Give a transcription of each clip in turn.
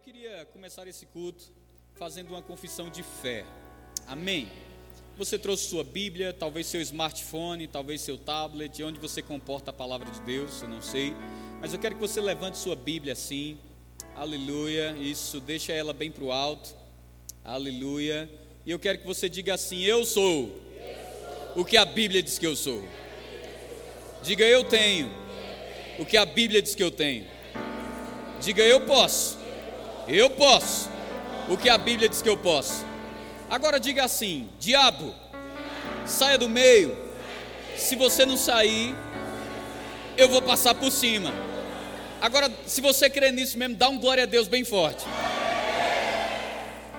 eu queria começar esse culto fazendo uma confissão de fé. Amém. Você trouxe sua Bíblia, talvez seu smartphone, talvez seu tablet, onde você comporta a palavra de Deus, eu não sei. Mas eu quero que você levante sua Bíblia assim. Aleluia. Isso, deixa ela bem para o alto. Aleluia. E eu quero que você diga assim: Eu sou o que a Bíblia diz que eu sou. Diga eu tenho o que a Bíblia diz que eu tenho. Diga eu posso. Eu posso o que a Bíblia diz que eu posso. Agora diga assim: diabo, saia do meio. Se você não sair, eu vou passar por cima. Agora, se você crê nisso mesmo, dá um glória a Deus bem forte.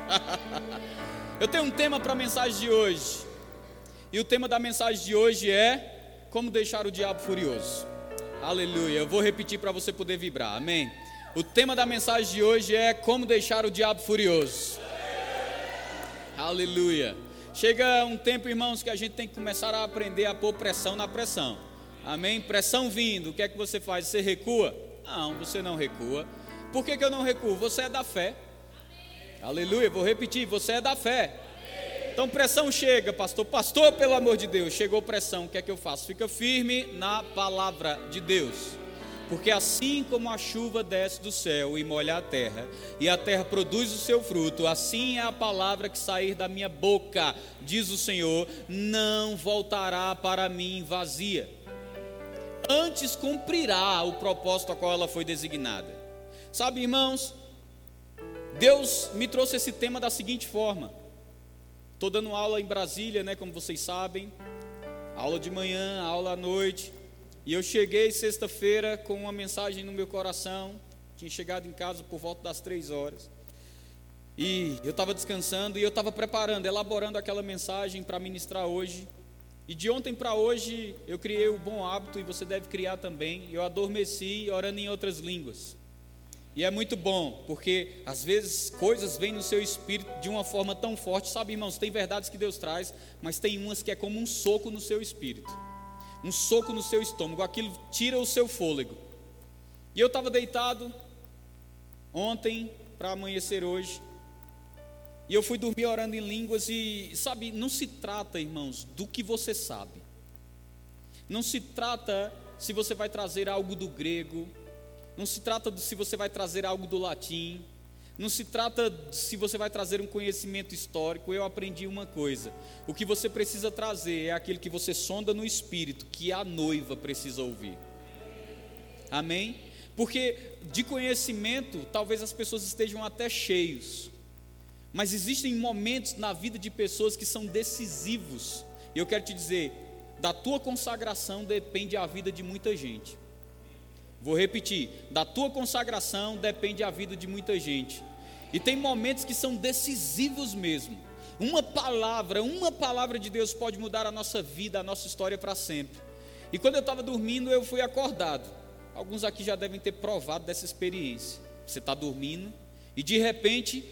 eu tenho um tema para a mensagem de hoje. E o tema da mensagem de hoje é como deixar o diabo furioso. Aleluia. Eu vou repetir para você poder vibrar. Amém. O tema da mensagem de hoje é como deixar o diabo furioso. Aleluia. Chega um tempo, irmãos, que a gente tem que começar a aprender a pôr pressão na pressão. Amém? Pressão vindo, o que é que você faz? Você recua? Não, você não recua. Por que, que eu não recuo? Você é da fé. Aleluia. Vou repetir, você é da fé. Então pressão chega, pastor. Pastor, pelo amor de Deus, chegou pressão. O que é que eu faço? Fica firme na palavra de Deus. Porque assim como a chuva desce do céu e molha a terra, e a terra produz o seu fruto, assim é a palavra que sair da minha boca, diz o Senhor, não voltará para mim vazia. Antes cumprirá o propósito a qual ela foi designada. Sabe, irmãos, Deus me trouxe esse tema da seguinte forma. Estou dando aula em Brasília, né, como vocês sabem. Aula de manhã, aula à noite. E eu cheguei sexta-feira com uma mensagem no meu coração. Tinha chegado em casa por volta das três horas. E eu estava descansando e eu estava preparando, elaborando aquela mensagem para ministrar hoje. E de ontem para hoje eu criei o bom hábito e você deve criar também. Eu adormeci orando em outras línguas. E é muito bom, porque às vezes coisas vêm no seu espírito de uma forma tão forte. Sabe, irmãos, tem verdades que Deus traz, mas tem umas que é como um soco no seu espírito um soco no seu estômago, aquilo tira o seu fôlego. E eu estava deitado ontem para amanhecer hoje, e eu fui dormir orando em línguas, e sabe, não se trata, irmãos, do que você sabe, não se trata se você vai trazer algo do grego, não se trata de se você vai trazer algo do latim, não se trata se você vai trazer um conhecimento histórico, eu aprendi uma coisa. O que você precisa trazer é aquilo que você sonda no espírito, que a noiva precisa ouvir. Amém? Porque de conhecimento, talvez as pessoas estejam até cheios. Mas existem momentos na vida de pessoas que são decisivos. E eu quero te dizer, da tua consagração depende a vida de muita gente. Vou repetir: da tua consagração depende a vida de muita gente. E tem momentos que são decisivos mesmo. Uma palavra, uma palavra de Deus pode mudar a nossa vida, a nossa história para sempre. E quando eu estava dormindo, eu fui acordado. Alguns aqui já devem ter provado dessa experiência. Você está dormindo e de repente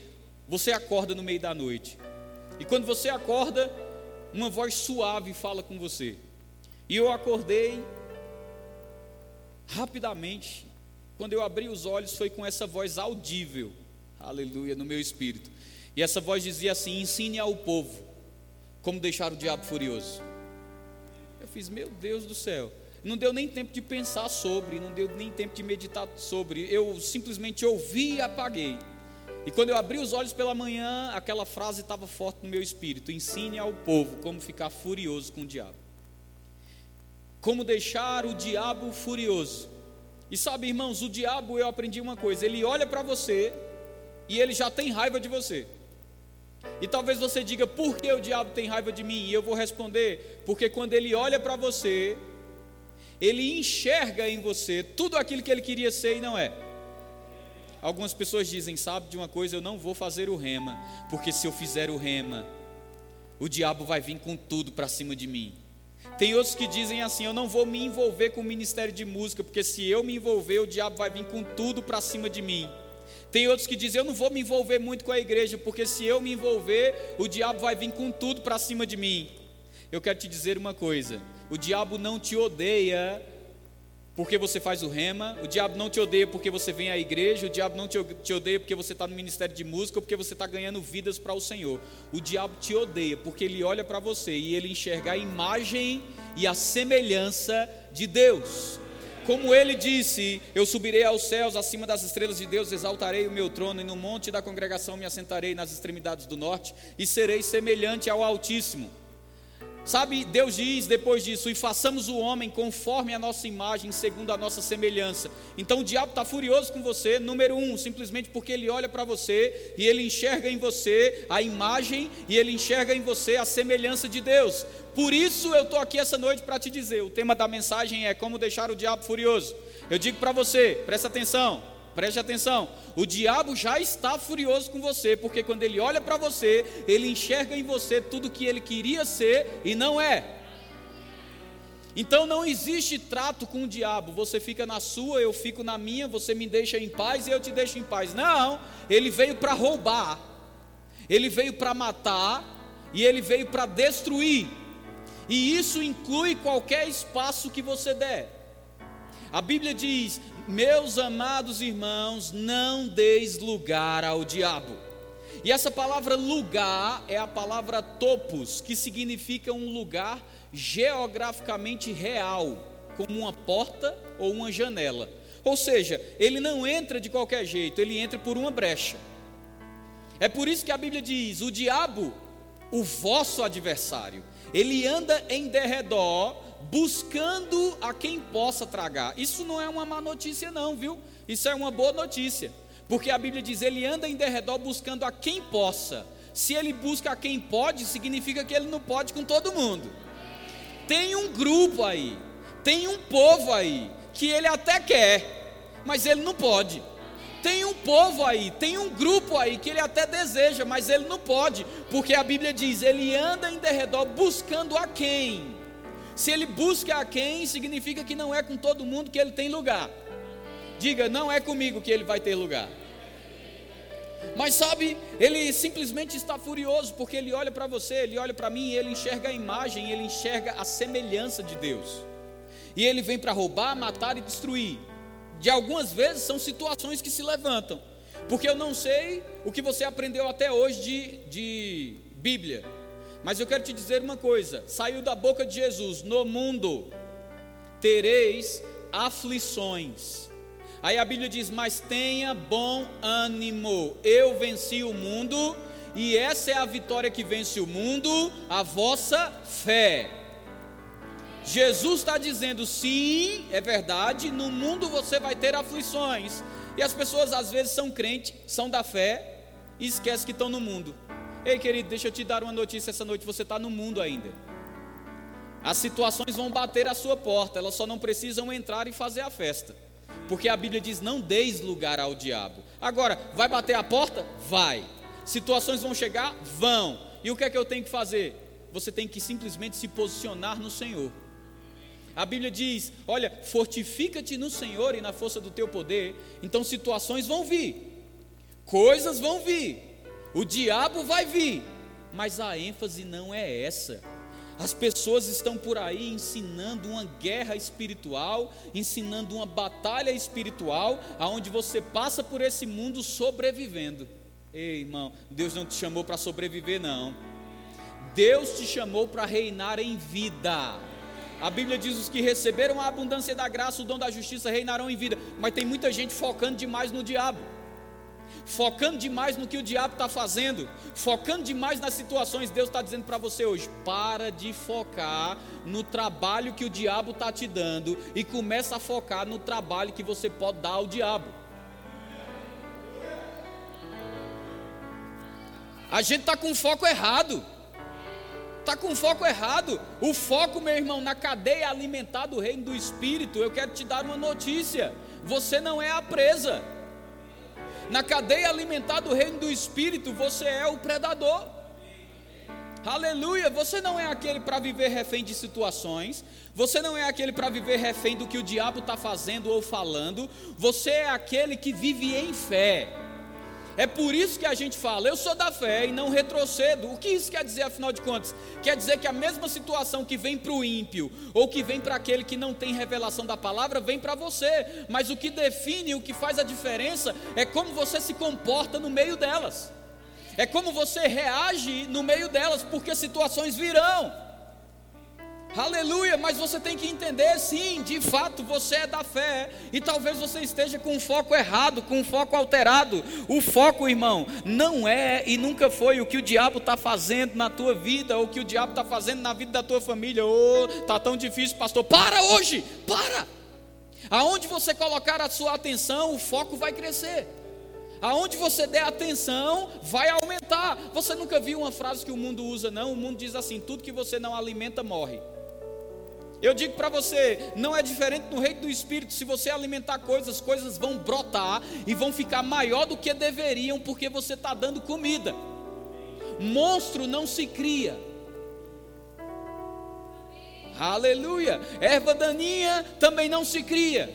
você acorda no meio da noite. E quando você acorda, uma voz suave fala com você. E eu acordei rapidamente. Quando eu abri os olhos, foi com essa voz audível aleluia, no meu espírito. E essa voz dizia assim: ensine ao povo como deixar o diabo furioso. Eu fiz, meu Deus do céu. Não deu nem tempo de pensar sobre, não deu nem tempo de meditar sobre. Eu simplesmente ouvi e apaguei. E quando eu abri os olhos pela manhã, aquela frase estava forte no meu espírito: ensine ao povo como ficar furioso com o diabo. Como deixar o diabo furioso. E sabe, irmãos, o diabo, eu aprendi uma coisa: ele olha para você e ele já tem raiva de você. E talvez você diga, por que o diabo tem raiva de mim? E eu vou responder, porque quando ele olha para você, ele enxerga em você tudo aquilo que ele queria ser e não é. Algumas pessoas dizem, sabe de uma coisa, eu não vou fazer o rema, porque se eu fizer o rema, o diabo vai vir com tudo para cima de mim. Tem outros que dizem assim: eu não vou me envolver com o ministério de música, porque se eu me envolver, o diabo vai vir com tudo para cima de mim. Tem outros que dizem: Eu não vou me envolver muito com a igreja, porque se eu me envolver, o diabo vai vir com tudo para cima de mim. Eu quero te dizer uma coisa: o diabo não te odeia porque você faz o rema, o diabo não te odeia porque você vem à igreja, o diabo não te odeia porque você está no ministério de música porque você está ganhando vidas para o Senhor. O diabo te odeia porque ele olha para você e ele enxerga a imagem e a semelhança de Deus. Como ele disse: Eu subirei aos céus, acima das estrelas de Deus, exaltarei o meu trono, e no monte da congregação me assentarei nas extremidades do norte, e serei semelhante ao Altíssimo. Sabe, Deus diz depois disso: e façamos o homem conforme a nossa imagem, segundo a nossa semelhança. Então o diabo está furioso com você, número um, simplesmente porque ele olha para você e ele enxerga em você a imagem e ele enxerga em você a semelhança de Deus. Por isso eu estou aqui essa noite para te dizer: o tema da mensagem é como deixar o diabo furioso. Eu digo para você, presta atenção. Preste atenção, o diabo já está furioso com você, porque quando ele olha para você, ele enxerga em você tudo que ele queria ser e não é. Então não existe trato com o diabo, você fica na sua, eu fico na minha, você me deixa em paz e eu te deixo em paz. Não, ele veio para roubar, ele veio para matar e ele veio para destruir, e isso inclui qualquer espaço que você der. A Bíblia diz: meus amados irmãos, não deis lugar ao diabo. E essa palavra lugar é a palavra topos, que significa um lugar geograficamente real, como uma porta ou uma janela. Ou seja, ele não entra de qualquer jeito, ele entra por uma brecha. É por isso que a Bíblia diz: o diabo, o vosso adversário, ele anda em derredor buscando a quem possa tragar. Isso não é uma má notícia, não, viu? Isso é uma boa notícia. Porque a Bíblia diz: ele anda em derredor buscando a quem possa. Se ele busca a quem pode, significa que ele não pode com todo mundo. Tem um grupo aí, tem um povo aí, que ele até quer, mas ele não pode. Tem um povo aí, tem um grupo aí que ele até deseja, mas ele não pode, porque a Bíblia diz: ele anda em derredor buscando a quem? Se ele busca a quem, significa que não é com todo mundo que ele tem lugar. Diga, não é comigo que ele vai ter lugar. Mas sabe, ele simplesmente está furioso porque ele olha para você, ele olha para mim, ele enxerga a imagem, ele enxerga a semelhança de Deus. E ele vem para roubar, matar e destruir. De algumas vezes são situações que se levantam. Porque eu não sei o que você aprendeu até hoje de, de Bíblia. Mas eu quero te dizer uma coisa: saiu da boca de Jesus: no mundo tereis aflições. Aí a Bíblia diz: Mas tenha bom ânimo, eu venci o mundo, e essa é a vitória que vence o mundo, a vossa fé. Jesus está dizendo: sim, é verdade, no mundo você vai ter aflições. E as pessoas às vezes são crentes, são da fé, e esquecem que estão no mundo. Ei, querido, deixa eu te dar uma notícia essa noite: você está no mundo ainda. As situações vão bater à sua porta, elas só não precisam entrar e fazer a festa. Porque a Bíblia diz: não deis lugar ao diabo. Agora, vai bater a porta? Vai. Situações vão chegar? Vão. E o que é que eu tenho que fazer? Você tem que simplesmente se posicionar no Senhor. A Bíblia diz: olha, fortifica-te no Senhor e na força do teu poder. Então situações vão vir, coisas vão vir, o diabo vai vir, mas a ênfase não é essa. As pessoas estão por aí ensinando uma guerra espiritual, ensinando uma batalha espiritual, aonde você passa por esse mundo sobrevivendo. Ei, irmão, Deus não te chamou para sobreviver, não. Deus te chamou para reinar em vida. A Bíblia diz: os que receberam a abundância da graça, o dom da justiça, reinarão em vida. Mas tem muita gente focando demais no diabo focando demais no que o diabo está fazendo, focando demais nas situações, Deus está dizendo para você hoje: para de focar no trabalho que o diabo está te dando e começa a focar no trabalho que você pode dar ao diabo. A gente está com foco errado. Está com foco errado. O foco, meu irmão, na cadeia alimentar do reino do Espírito. Eu quero te dar uma notícia: você não é a presa. Na cadeia alimentar do reino do Espírito, você é o predador. Aleluia! Você não é aquele para viver refém de situações, você não é aquele para viver refém do que o diabo está fazendo ou falando, você é aquele que vive em fé. É por isso que a gente fala, eu sou da fé e não retrocedo. O que isso quer dizer, afinal de contas? Quer dizer que a mesma situação que vem para o ímpio, ou que vem para aquele que não tem revelação da palavra, vem para você. Mas o que define, o que faz a diferença, é como você se comporta no meio delas. É como você reage no meio delas, porque situações virão. Aleluia, mas você tem que entender, sim, de fato você é da fé, e talvez você esteja com um foco errado, com um foco alterado. O foco, irmão, não é e nunca foi o que o diabo está fazendo na tua vida, ou o que o diabo está fazendo na vida da tua família. Oh, tá tão difícil, pastor. Para hoje, para. Aonde você colocar a sua atenção, o foco vai crescer. Aonde você der atenção, vai aumentar. Você nunca viu uma frase que o mundo usa, não? O mundo diz assim: tudo que você não alimenta morre. Eu digo para você, não é diferente no reino do Espírito. Se você alimentar coisas, coisas vão brotar e vão ficar maior do que deveriam, porque você está dando comida. Monstro não se cria. Aleluia. Erva daninha também não se cria.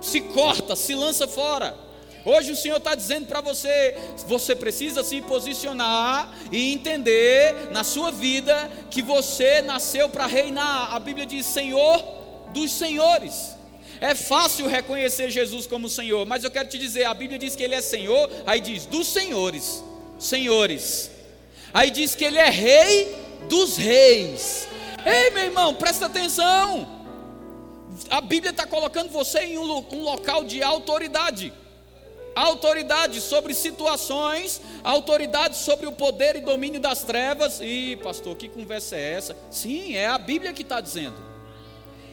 Se corta, se lança fora. Hoje o Senhor está dizendo para você: você precisa se posicionar e entender na sua vida que você nasceu para reinar. A Bíblia diz: Senhor dos senhores. É fácil reconhecer Jesus como Senhor, mas eu quero te dizer: a Bíblia diz que Ele é Senhor, aí diz dos senhores, senhores. Aí diz que Ele é Rei dos reis. Ei, meu irmão, presta atenção. A Bíblia está colocando você em um, um local de autoridade autoridade sobre situações, autoridade sobre o poder e domínio das trevas. E, pastor, que conversa é essa? Sim, é a Bíblia que está dizendo,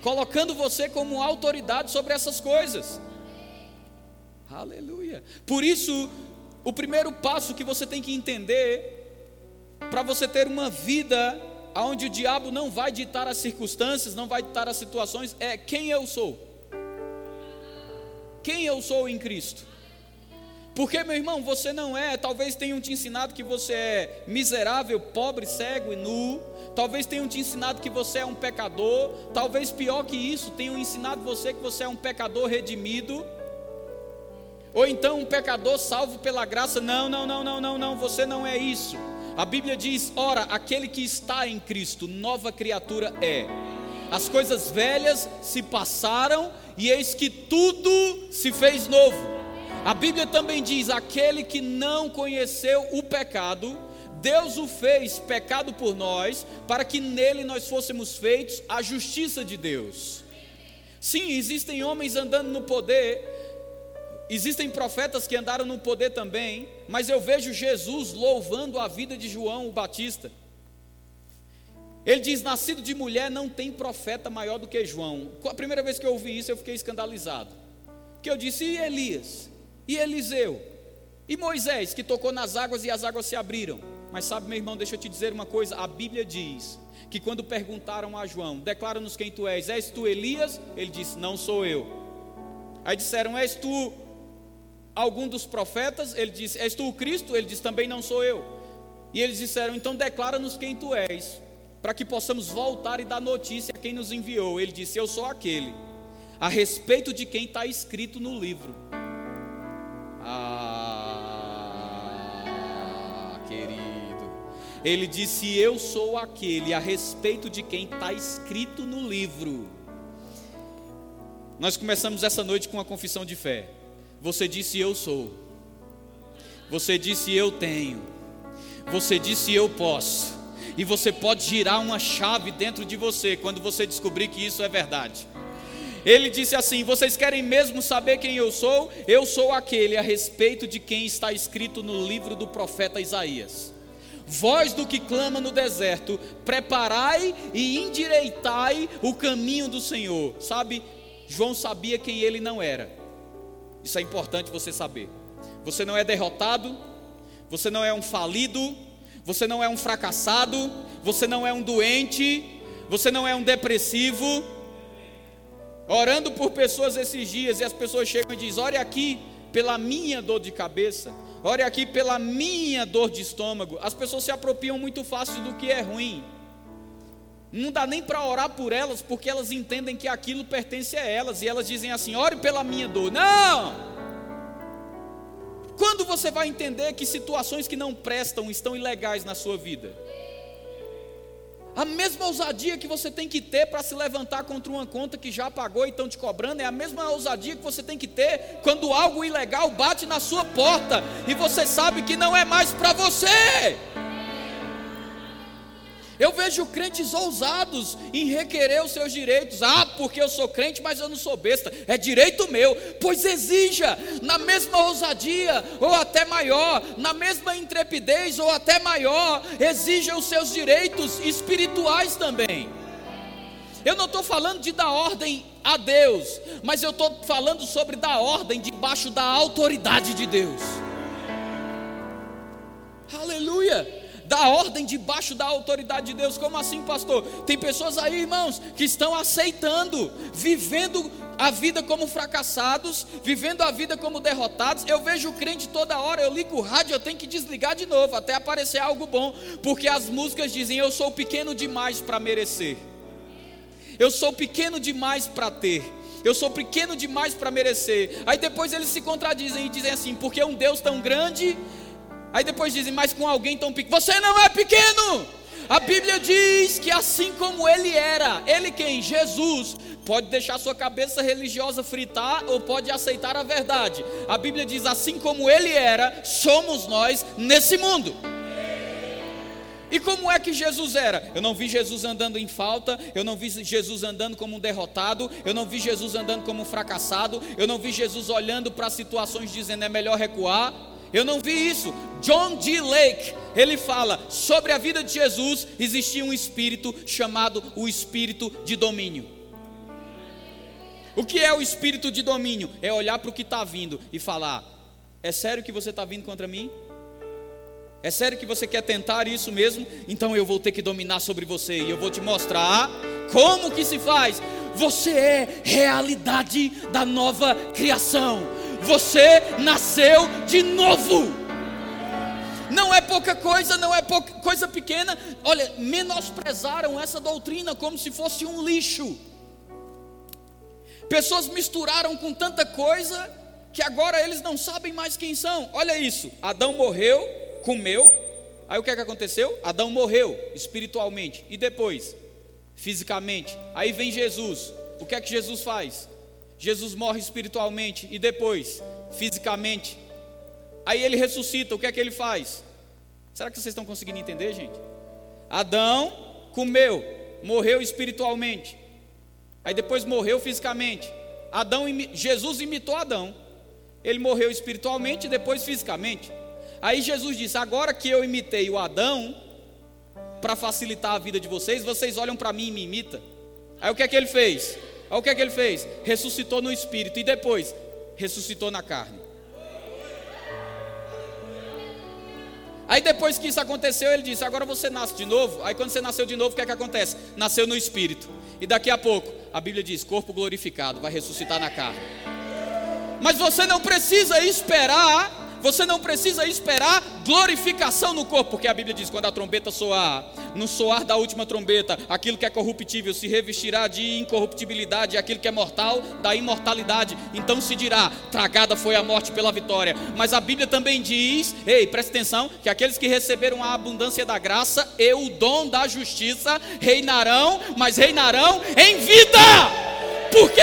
colocando você como autoridade sobre essas coisas. Aleluia. Por isso, o primeiro passo que você tem que entender, para você ter uma vida onde o diabo não vai ditar as circunstâncias, não vai ditar as situações, é quem eu sou. Quem eu sou em Cristo. Porque, meu irmão, você não é, talvez tenham te ensinado que você é miserável, pobre, cego e nu. Talvez tenham te ensinado que você é um pecador. Talvez pior que isso, tenham ensinado você que você é um pecador redimido. Ou então um pecador salvo pela graça. Não, não, não, não, não, não, você não é isso. A Bíblia diz: ora, aquele que está em Cristo, nova criatura é. As coisas velhas se passaram e eis que tudo se fez novo. A Bíblia também diz: aquele que não conheceu o pecado, Deus o fez pecado por nós, para que nele nós fôssemos feitos a justiça de Deus. Sim, existem homens andando no poder, existem profetas que andaram no poder também, mas eu vejo Jesus louvando a vida de João o Batista. Ele diz: Nascido de mulher não tem profeta maior do que João. A primeira vez que eu ouvi isso, eu fiquei escandalizado. Que eu disse: E Elias? E Eliseu? E Moisés, que tocou nas águas e as águas se abriram? Mas sabe, meu irmão, deixa eu te dizer uma coisa: a Bíblia diz que quando perguntaram a João, declara-nos quem tu és, és tu Elias? Ele disse: Não sou eu. Aí disseram: És tu algum dos profetas? Ele disse: És tu o Cristo? Ele disse: Também não sou eu. E eles disseram: Então declara-nos quem tu és, para que possamos voltar e dar notícia a quem nos enviou. Ele disse: Eu sou aquele, a respeito de quem está escrito no livro. Ah, querido. Ele disse: Eu sou aquele a respeito de quem está escrito no livro. Nós começamos essa noite com uma confissão de fé. Você disse: Eu sou. Você disse: Eu tenho. Você disse: Eu posso. E você pode girar uma chave dentro de você quando você descobrir que isso é verdade. Ele disse assim: Vocês querem mesmo saber quem eu sou? Eu sou aquele a respeito de quem está escrito no livro do profeta Isaías. Voz do que clama no deserto, preparai e endireitai o caminho do Senhor. Sabe, João sabia quem ele não era. Isso é importante você saber. Você não é derrotado, você não é um falido, você não é um fracassado, você não é um doente, você não é um depressivo orando por pessoas esses dias e as pessoas chegam e dizem: Ore aqui pela minha dor de cabeça, ore aqui pela minha dor de estômago. As pessoas se apropriam muito fácil do que é ruim. Não dá nem para orar por elas, porque elas entendem que aquilo pertence a elas, e elas dizem assim: ore pela minha dor. Não! Quando você vai entender que situações que não prestam estão ilegais na sua vida? A mesma ousadia que você tem que ter para se levantar contra uma conta que já pagou e estão te cobrando, é a mesma ousadia que você tem que ter quando algo ilegal bate na sua porta e você sabe que não é mais para você. Eu vejo crentes ousados em requerer os seus direitos. Ah, porque eu sou crente, mas eu não sou besta. É direito meu. Pois exija, na mesma ousadia, ou até maior, na mesma intrepidez, ou até maior, exija os seus direitos espirituais também. Eu não estou falando de dar ordem a Deus, mas eu estou falando sobre dar ordem debaixo da autoridade de Deus. Aleluia! Da ordem debaixo da autoridade de Deus. Como assim, pastor? Tem pessoas aí, irmãos, que estão aceitando, vivendo a vida como fracassados, vivendo a vida como derrotados. Eu vejo o crente toda hora, eu ligo o rádio, eu tenho que desligar de novo, até aparecer algo bom, porque as músicas dizem: Eu sou pequeno demais para merecer, eu sou pequeno demais para ter. Eu sou pequeno demais para merecer. Aí depois eles se contradizem e dizem assim: porque um Deus tão grande Aí depois dizem, mas com alguém tão pequeno. Você não é pequeno! A Bíblia diz que assim como ele era, ele quem? Jesus, pode deixar sua cabeça religiosa fritar ou pode aceitar a verdade. A Bíblia diz: assim como ele era, somos nós nesse mundo. E como é que Jesus era? Eu não vi Jesus andando em falta, eu não vi Jesus andando como um derrotado, eu não vi Jesus andando como um fracassado, eu não vi Jesus olhando para situações dizendo é melhor recuar. Eu não vi isso. John D. Lake, ele fala sobre a vida de Jesus, existia um espírito chamado o espírito de domínio. O que é o espírito de domínio? É olhar para o que está vindo e falar: é sério que você está vindo contra mim? É sério que você quer tentar isso mesmo? Então eu vou ter que dominar sobre você e eu vou te mostrar como que se faz. Você é realidade da nova criação. Você nasceu de novo. Não é pouca coisa, não é pouca, coisa pequena. Olha, menosprezaram essa doutrina como se fosse um lixo. Pessoas misturaram com tanta coisa que agora eles não sabem mais quem são. Olha isso: Adão morreu, comeu. Aí o que é que aconteceu? Adão morreu espiritualmente. E depois? Fisicamente. Aí vem Jesus. O que é que Jesus faz? Jesus morre espiritualmente e depois, fisicamente. Aí ele ressuscita, o que é que ele faz? Será que vocês estão conseguindo entender, gente? Adão comeu, morreu espiritualmente. Aí depois morreu fisicamente. Adão, Jesus imitou Adão. Ele morreu espiritualmente e depois fisicamente. Aí Jesus disse: Agora que eu imitei o Adão, para facilitar a vida de vocês, vocês olham para mim e me imitam. Aí o que é que ele fez? Olha o que é que ele fez? Ressuscitou no espírito e depois ressuscitou na carne. Aí depois que isso aconteceu, ele disse: Agora você nasce de novo. Aí quando você nasceu de novo, o que é que acontece? Nasceu no espírito. E daqui a pouco, a Bíblia diz: Corpo glorificado, vai ressuscitar na carne. Mas você não precisa esperar você não precisa esperar glorificação no corpo, porque a Bíblia diz: quando a trombeta soar, no soar da última trombeta, aquilo que é corruptível se revestirá de incorruptibilidade, e aquilo que é mortal, da imortalidade. Então se dirá: tragada foi a morte pela vitória. Mas a Bíblia também diz: ei, presta atenção, que aqueles que receberam a abundância da graça e o dom da justiça reinarão, mas reinarão em vida, porque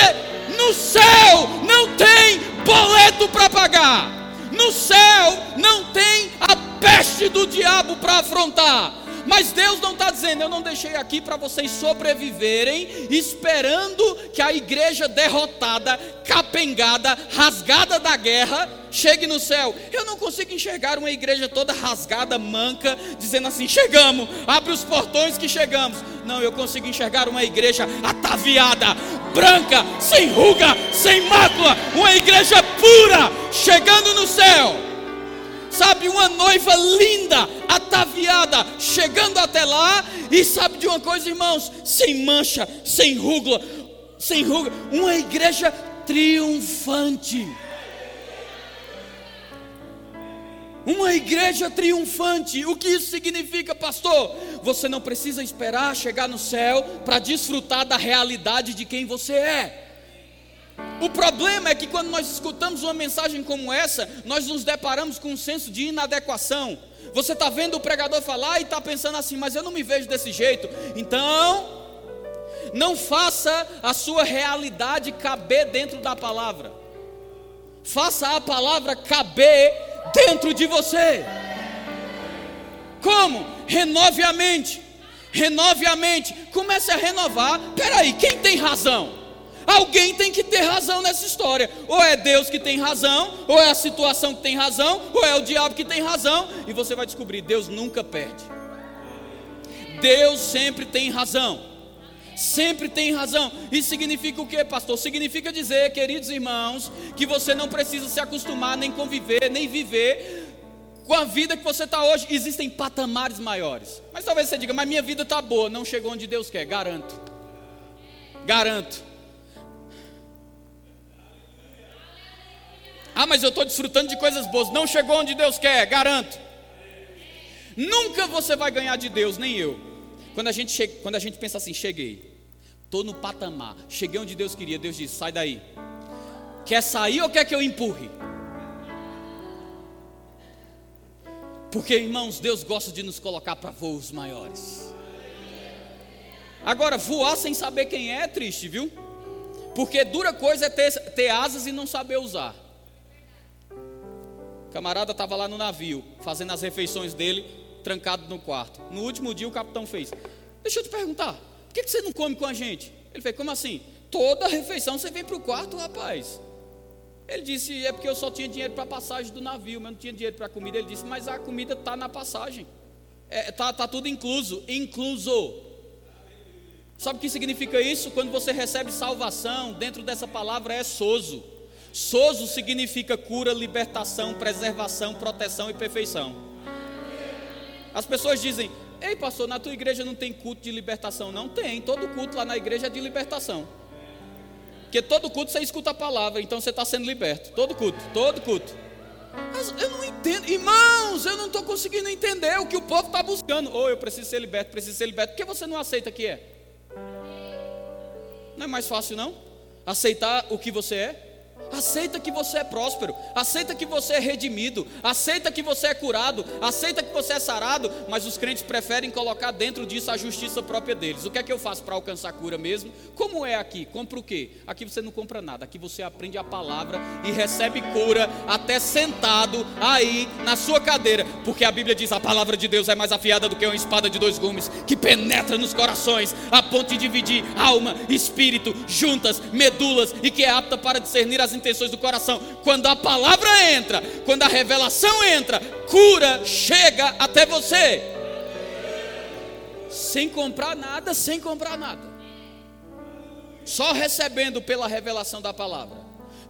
no céu não tem boleto para pagar. No céu não tem a peste do diabo para afrontar. Mas Deus não está dizendo, eu não deixei aqui para vocês sobreviverem, esperando que a igreja derrotada, capengada, rasgada da guerra, chegue no céu. Eu não consigo enxergar uma igreja toda rasgada, manca, dizendo assim: chegamos, abre os portões que chegamos. Não, eu consigo enxergar uma igreja ataviada, branca, sem ruga, sem mácula, uma igreja pura, chegando no céu. Sabe, uma noiva linda, ataviada, chegando até lá, e sabe de uma coisa, irmãos? Sem mancha, sem ruga, sem ruga, uma igreja triunfante. Uma igreja triunfante. O que isso significa, pastor? Você não precisa esperar chegar no céu para desfrutar da realidade de quem você é. O problema é que quando nós escutamos uma mensagem como essa, nós nos deparamos com um senso de inadequação. Você está vendo o pregador falar e está pensando assim, mas eu não me vejo desse jeito. Então, não faça a sua realidade caber dentro da palavra. Faça a palavra caber dentro de você. Como? Renove a mente. Renove a mente. Comece a renovar. Peraí, quem tem razão? Alguém tem que ter razão nessa história. Ou é Deus que tem razão, ou é a situação que tem razão, ou é o diabo que tem razão. E você vai descobrir: Deus nunca perde. Deus sempre tem razão. Sempre tem razão. Isso significa o que, pastor? Significa dizer, queridos irmãos, que você não precisa se acostumar, nem conviver, nem viver com a vida que você está hoje. Existem patamares maiores. Mas talvez você diga, mas minha vida está boa, não chegou onde Deus quer. Garanto. Garanto. Ah, mas eu estou desfrutando de coisas boas. Não chegou onde Deus quer, garanto. Nunca você vai ganhar de Deus, nem eu. Quando a gente, chega, quando a gente pensa assim, cheguei, estou no patamar, cheguei onde Deus queria, Deus diz: sai daí. Quer sair ou quer que eu empurre? Porque, irmãos, Deus gosta de nos colocar para voos maiores. Agora, voar sem saber quem é é triste, viu? Porque dura coisa é ter, ter asas e não saber usar camarada estava lá no navio, fazendo as refeições dele, trancado no quarto. No último dia o capitão fez: Deixa eu te perguntar, por que você não come com a gente? Ele fez: Como assim? Toda refeição você vem para o quarto, rapaz. Ele disse: É porque eu só tinha dinheiro para a passagem do navio, mas não tinha dinheiro para a comida. Ele disse: Mas a comida está na passagem. Está é, tá, tá tudo incluso. Incluso. Sabe o que significa isso? Quando você recebe salvação, dentro dessa palavra é soso. Sozo significa cura, libertação, preservação, proteção e perfeição. As pessoas dizem: Ei, pastor, na tua igreja não tem culto de libertação? Não tem. Todo culto lá na igreja é de libertação. Porque todo culto você escuta a palavra, então você está sendo liberto. Todo culto, todo culto. Mas eu não entendo, irmãos, eu não estou conseguindo entender o que o povo está buscando. Ou oh, eu preciso ser liberto, preciso ser liberto. Por que você não aceita que é? Não é mais fácil, não? Aceitar o que você é? Aceita que você é próspero, aceita que você é redimido, aceita que você é curado, aceita que você é sarado, mas os crentes preferem colocar dentro disso a justiça própria deles. O que é que eu faço para alcançar a cura mesmo? Como é aqui? Compra o quê? Aqui você não compra nada, aqui você aprende a palavra e recebe cura até sentado aí na sua cadeira, porque a Bíblia diz: a palavra de Deus é mais afiada do que uma espada de dois gumes, que penetra nos corações, a ponto de dividir alma, espírito, juntas, medulas e que é apta para discernir as intenções do coração. Quando a palavra entra, quando a revelação entra, cura chega até você. Sem comprar nada, sem comprar nada. Só recebendo pela revelação da palavra.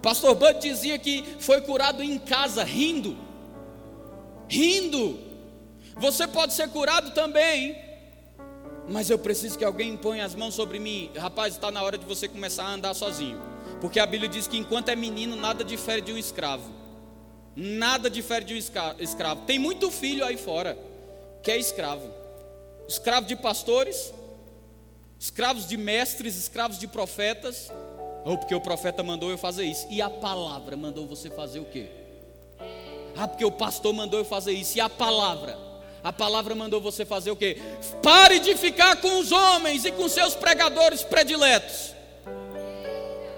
Pastor Bud dizia que foi curado em casa, rindo. Rindo. Você pode ser curado também, mas eu preciso que alguém ponha as mãos sobre mim. Rapaz, está na hora de você começar a andar sozinho. Porque a Bíblia diz que enquanto é menino, nada difere de um escravo. Nada difere de um escravo. Tem muito filho aí fora que é escravo. Escravo de pastores, escravos de mestres, escravos de profetas. Ou porque o profeta mandou eu fazer isso. E a palavra mandou você fazer o quê? Ah, porque o pastor mandou eu fazer isso. E a palavra? A palavra mandou você fazer o quê? Pare de ficar com os homens e com seus pregadores prediletos.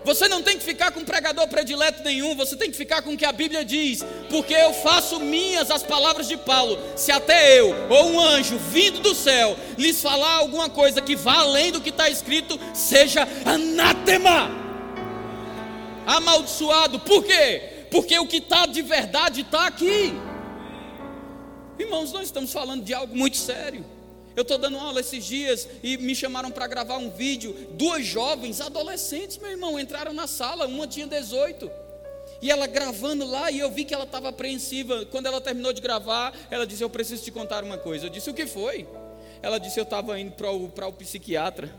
Você não tem que ficar com pregador predileto nenhum, você tem que ficar com o que a Bíblia diz, porque eu faço minhas as palavras de Paulo. Se até eu ou um anjo vindo do céu lhes falar alguma coisa que vá além do que está escrito, seja anátema, amaldiçoado. Por quê? Porque o que está de verdade está aqui. Irmãos, nós estamos falando de algo muito sério. Eu estou dando aula esses dias e me chamaram para gravar um vídeo. Duas jovens, adolescentes, meu irmão, entraram na sala, uma tinha 18. E ela gravando lá, e eu vi que ela estava apreensiva. Quando ela terminou de gravar, ela disse: Eu preciso te contar uma coisa. Eu disse: O que foi? Ela disse: Eu estava indo para o, o psiquiatra.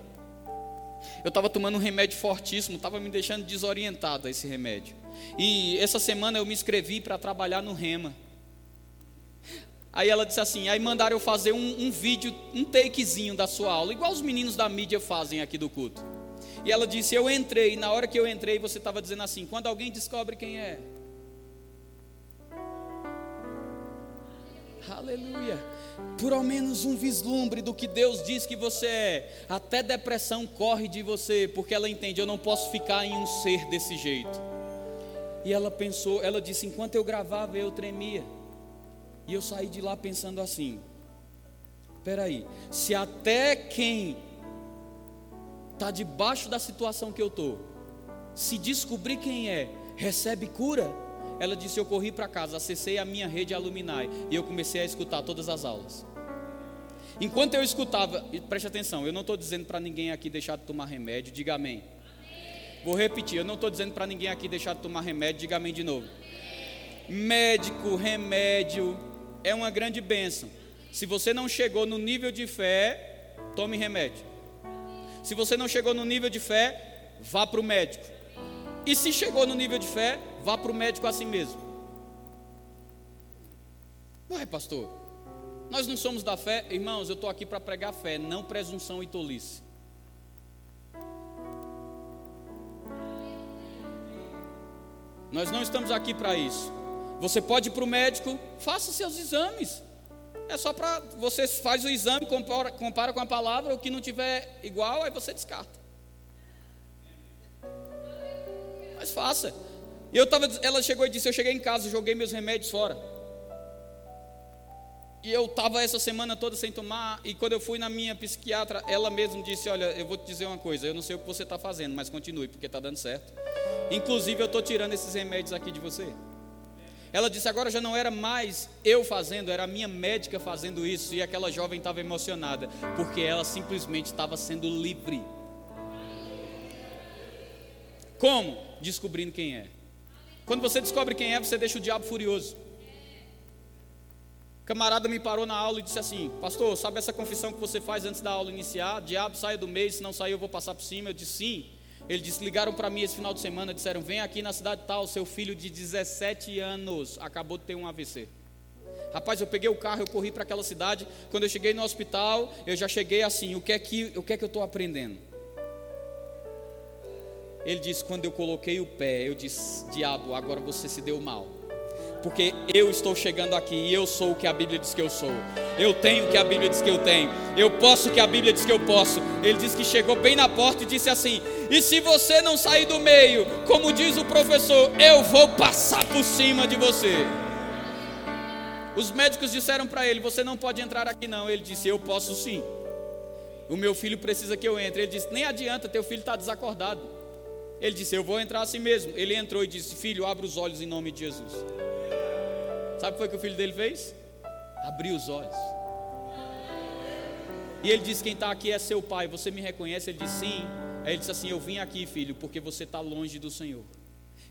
Eu estava tomando um remédio fortíssimo, estava me deixando desorientado esse remédio. E essa semana eu me inscrevi para trabalhar no Rema. Aí ela disse assim: aí mandaram eu fazer um, um, vídeo, um takezinho da sua aula, igual os meninos da mídia fazem aqui do culto. E ela disse: Eu entrei. Na hora que eu entrei, você estava dizendo assim: quando alguém descobre quem é. Aleluia. Por ao menos um vislumbre do que Deus diz que você é. Até depressão corre de você, porque ela entende: eu não posso ficar em um ser desse jeito. E ela pensou, ela disse: enquanto eu gravava, eu tremia. E eu saí de lá pensando assim: peraí, se até quem está debaixo da situação que eu estou, se descobrir quem é, recebe cura, ela disse: Eu corri para casa, acessei a minha rede Aluminai e eu comecei a escutar todas as aulas. Enquanto eu escutava, preste atenção, eu não estou dizendo para ninguém aqui deixar de tomar remédio, diga amém. Vou repetir, eu não estou dizendo para ninguém aqui deixar de tomar remédio, diga amém de novo. Médico, remédio, é uma grande bênção. Se você não chegou no nível de fé, tome remédio. Se você não chegou no nível de fé, vá para o médico. E se chegou no nível de fé, vá para o médico assim mesmo. Ué, pastor, nós não somos da fé, irmãos, eu estou aqui para pregar fé, não presunção e tolice. Nós não estamos aqui para isso. Você pode ir para o médico, faça seus exames. É só para você faz o exame, compara, compara com a palavra, o que não tiver igual, aí você descarta. Mas faça. E eu tava, ela chegou e disse: Eu cheguei em casa, joguei meus remédios fora. E eu estava essa semana toda sem tomar. E quando eu fui na minha psiquiatra, ela mesma disse: Olha, eu vou te dizer uma coisa. Eu não sei o que você está fazendo, mas continue, porque está dando certo. Inclusive, eu estou tirando esses remédios aqui de você. Ela disse: agora já não era mais eu fazendo, era a minha médica fazendo isso. E aquela jovem estava emocionada, porque ela simplesmente estava sendo livre. Como? Descobrindo quem é. Quando você descobre quem é, você deixa o diabo furioso. O camarada me parou na aula e disse assim: Pastor, sabe essa confissão que você faz antes da aula iniciar? Diabo, saia do meio, se não sair eu vou passar por cima. Eu disse: Sim. Ele disse: ligaram para mim esse final de semana, disseram: vem aqui na cidade tal, seu filho de 17 anos acabou de ter um AVC. Rapaz, eu peguei o carro, eu corri para aquela cidade. Quando eu cheguei no hospital, eu já cheguei assim: o que é que, o que, é que eu estou aprendendo? Ele disse: quando eu coloquei o pé, eu disse: diabo, agora você se deu mal porque eu estou chegando aqui e eu sou o que a Bíblia diz que eu sou. Eu tenho o que a Bíblia diz que eu tenho. Eu posso o que a Bíblia diz que eu posso. Ele disse que chegou bem na porta e disse assim: E se você não sair do meio, como diz o professor, eu vou passar por cima de você. Os médicos disseram para ele: Você não pode entrar aqui, não. Ele disse: Eu posso sim. O meu filho precisa que eu entre. Ele disse: Nem adianta, teu filho está desacordado. Ele disse: Eu vou entrar assim mesmo. Ele entrou e disse: Filho, abre os olhos em nome de Jesus. Sabe o que foi que o filho dele fez? Abriu os olhos. E ele disse: Quem está aqui é seu pai. Você me reconhece? Ele disse: Sim. Aí ele disse assim: Eu vim aqui, filho, porque você está longe do Senhor.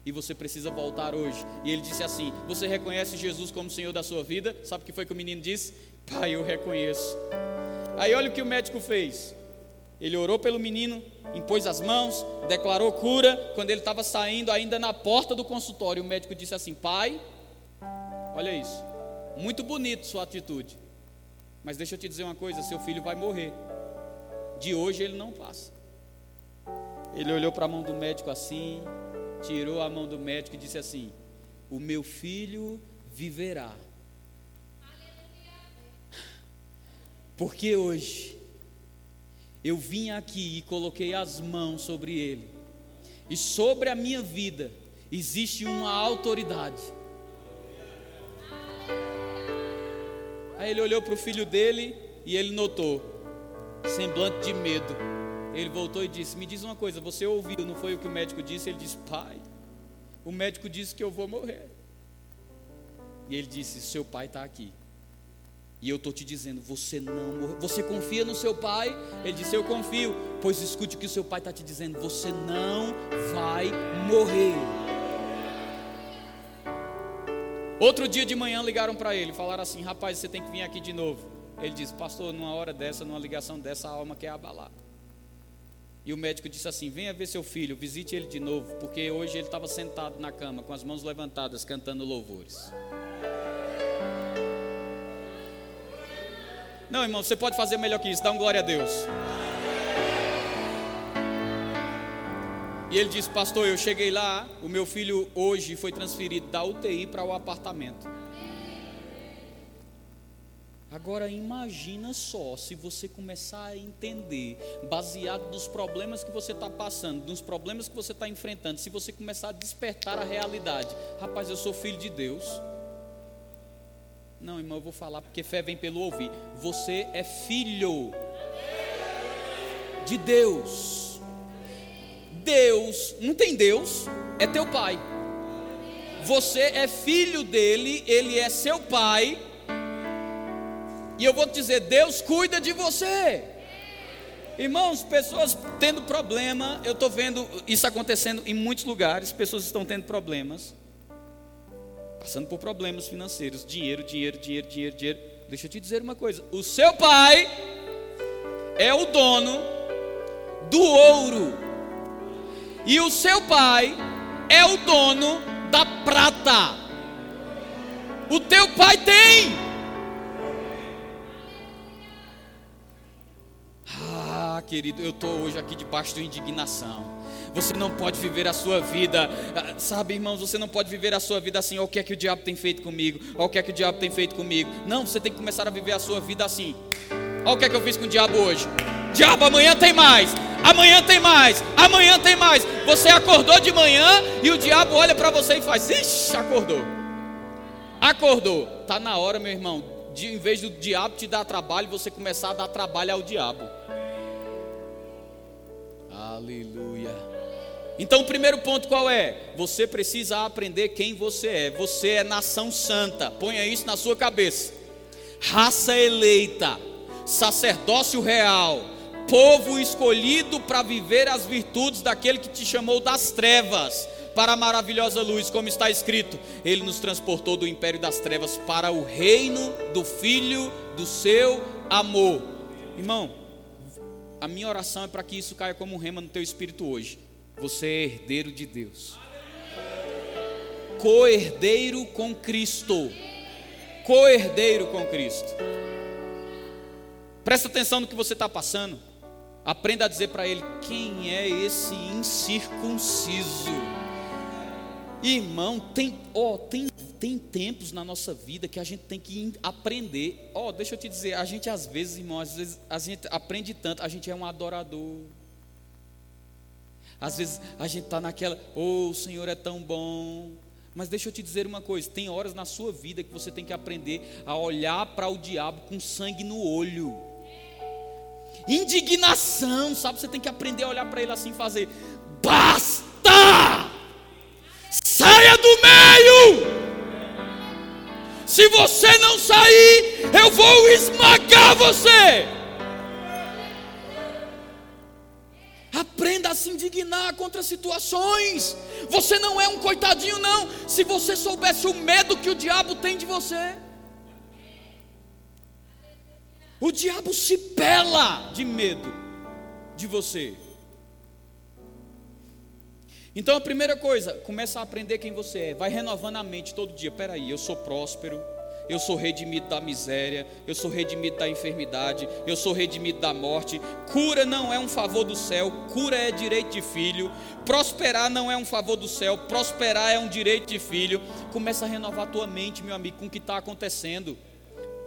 E você precisa voltar hoje. E ele disse assim: Você reconhece Jesus como Senhor da sua vida? Sabe o que foi que o menino disse? Pai, eu reconheço. Aí olha o que o médico fez. Ele orou pelo menino, impôs as mãos, declarou cura. Quando ele estava saindo, ainda na porta do consultório, o médico disse assim: Pai, Olha isso. Muito bonito sua atitude. Mas deixa eu te dizer uma coisa: seu filho vai morrer. De hoje ele não passa. Ele olhou para a mão do médico assim, tirou a mão do médico e disse assim: O meu filho viverá. Porque hoje eu vim aqui e coloquei as mãos sobre ele, e sobre a minha vida existe uma autoridade Aí ele olhou para o filho dele e ele notou, semblante de medo. Ele voltou e disse: Me diz uma coisa, você ouviu, não foi o que o médico disse? Ele disse: Pai, o médico disse que eu vou morrer. E ele disse: Seu pai está aqui. E eu estou te dizendo, você não morre. Você confia no seu pai? Ele disse: Eu confio. Pois escute o que o seu pai está te dizendo: Você não vai morrer. Outro dia de manhã ligaram para ele, falaram assim: rapaz, você tem que vir aqui de novo. Ele disse: pastor, numa hora dessa, numa ligação dessa, a alma quer abalar. E o médico disse assim: venha ver seu filho, visite ele de novo, porque hoje ele estava sentado na cama, com as mãos levantadas, cantando louvores. Não, irmão, você pode fazer melhor que isso, dá um glória a Deus. E ele disse: Pastor, eu cheguei lá, o meu filho hoje foi transferido da UTI para o apartamento. Agora imagina só se você começar a entender, baseado nos problemas que você está passando, nos problemas que você está enfrentando, se você começar a despertar a realidade, rapaz, eu sou filho de Deus. Não, irmão, eu vou falar porque fé vem pelo ouvir. Você é filho de Deus. Deus, não tem Deus, é teu pai. Você é filho dele, ele é seu pai e eu vou te dizer: Deus cuida de você. Irmãos, pessoas tendo problema, eu estou vendo isso acontecendo em muitos lugares, pessoas estão tendo problemas, passando por problemas financeiros, dinheiro, dinheiro, dinheiro, dinheiro, dinheiro. Deixa eu te dizer uma coisa: o seu pai é o dono do ouro, e o seu pai é o dono da prata. O teu pai tem. Ah, querido, eu estou hoje aqui debaixo de indignação. Você não pode viver a sua vida, ah, sabe, irmãos, você não pode viver a sua vida assim, olha o que é que o diabo tem feito comigo, olha o que é que o diabo tem feito comigo. Não, você tem que começar a viver a sua vida assim. Olha o que é que eu fiz com o diabo hoje. Diabo, amanhã tem mais. Amanhã tem mais. Amanhã tem mais. Você acordou de manhã e o diabo olha para você e faz: Ixi, acordou. Acordou. Tá na hora, meu irmão, de em vez do diabo te dar trabalho, você começar a dar trabalho ao diabo. Aleluia. Então, o primeiro ponto qual é? Você precisa aprender quem você é. Você é nação santa. Ponha isso na sua cabeça. Raça eleita, sacerdócio real, povo escolhido para viver as virtudes daquele que te chamou das trevas para a maravilhosa luz, como está escrito, ele nos transportou do império das trevas para o reino do filho do seu amor. Irmão, a minha oração é para que isso caia como um rema no teu espírito hoje. Você é herdeiro de Deus. Co-herdeiro com Cristo. Co-herdeiro com Cristo. Presta atenção no que você está passando. Aprenda a dizer para ele: quem é esse incircunciso? Irmão, tem, ó, tem tem tempos na nossa vida que a gente tem que aprender. Ó, oh, deixa eu te dizer, a gente às vezes, irmão, às vezes a gente aprende tanto, a gente é um adorador. Às vezes a gente está naquela, oh, o Senhor é tão bom. Mas deixa eu te dizer uma coisa: tem horas na sua vida que você tem que aprender a olhar para o diabo com sangue no olho. Indignação, sabe? Você tem que aprender a olhar para ele assim e fazer: basta! Saia do meio! Se você não sair, eu vou esmagar você. Aprenda a se indignar contra situações. Você não é um coitadinho, não. Se você soubesse o medo que o diabo tem de você, o diabo se pela de medo de você. Então a primeira coisa, começa a aprender quem você é. Vai renovando a mente todo dia. Peraí, eu sou próspero, eu sou redimido da miséria, eu sou redimido da enfermidade, eu sou redimido da morte. Cura não é um favor do céu, cura é direito de filho. Prosperar não é um favor do céu, prosperar é um direito de filho. Começa a renovar a tua mente, meu amigo, com o que está acontecendo.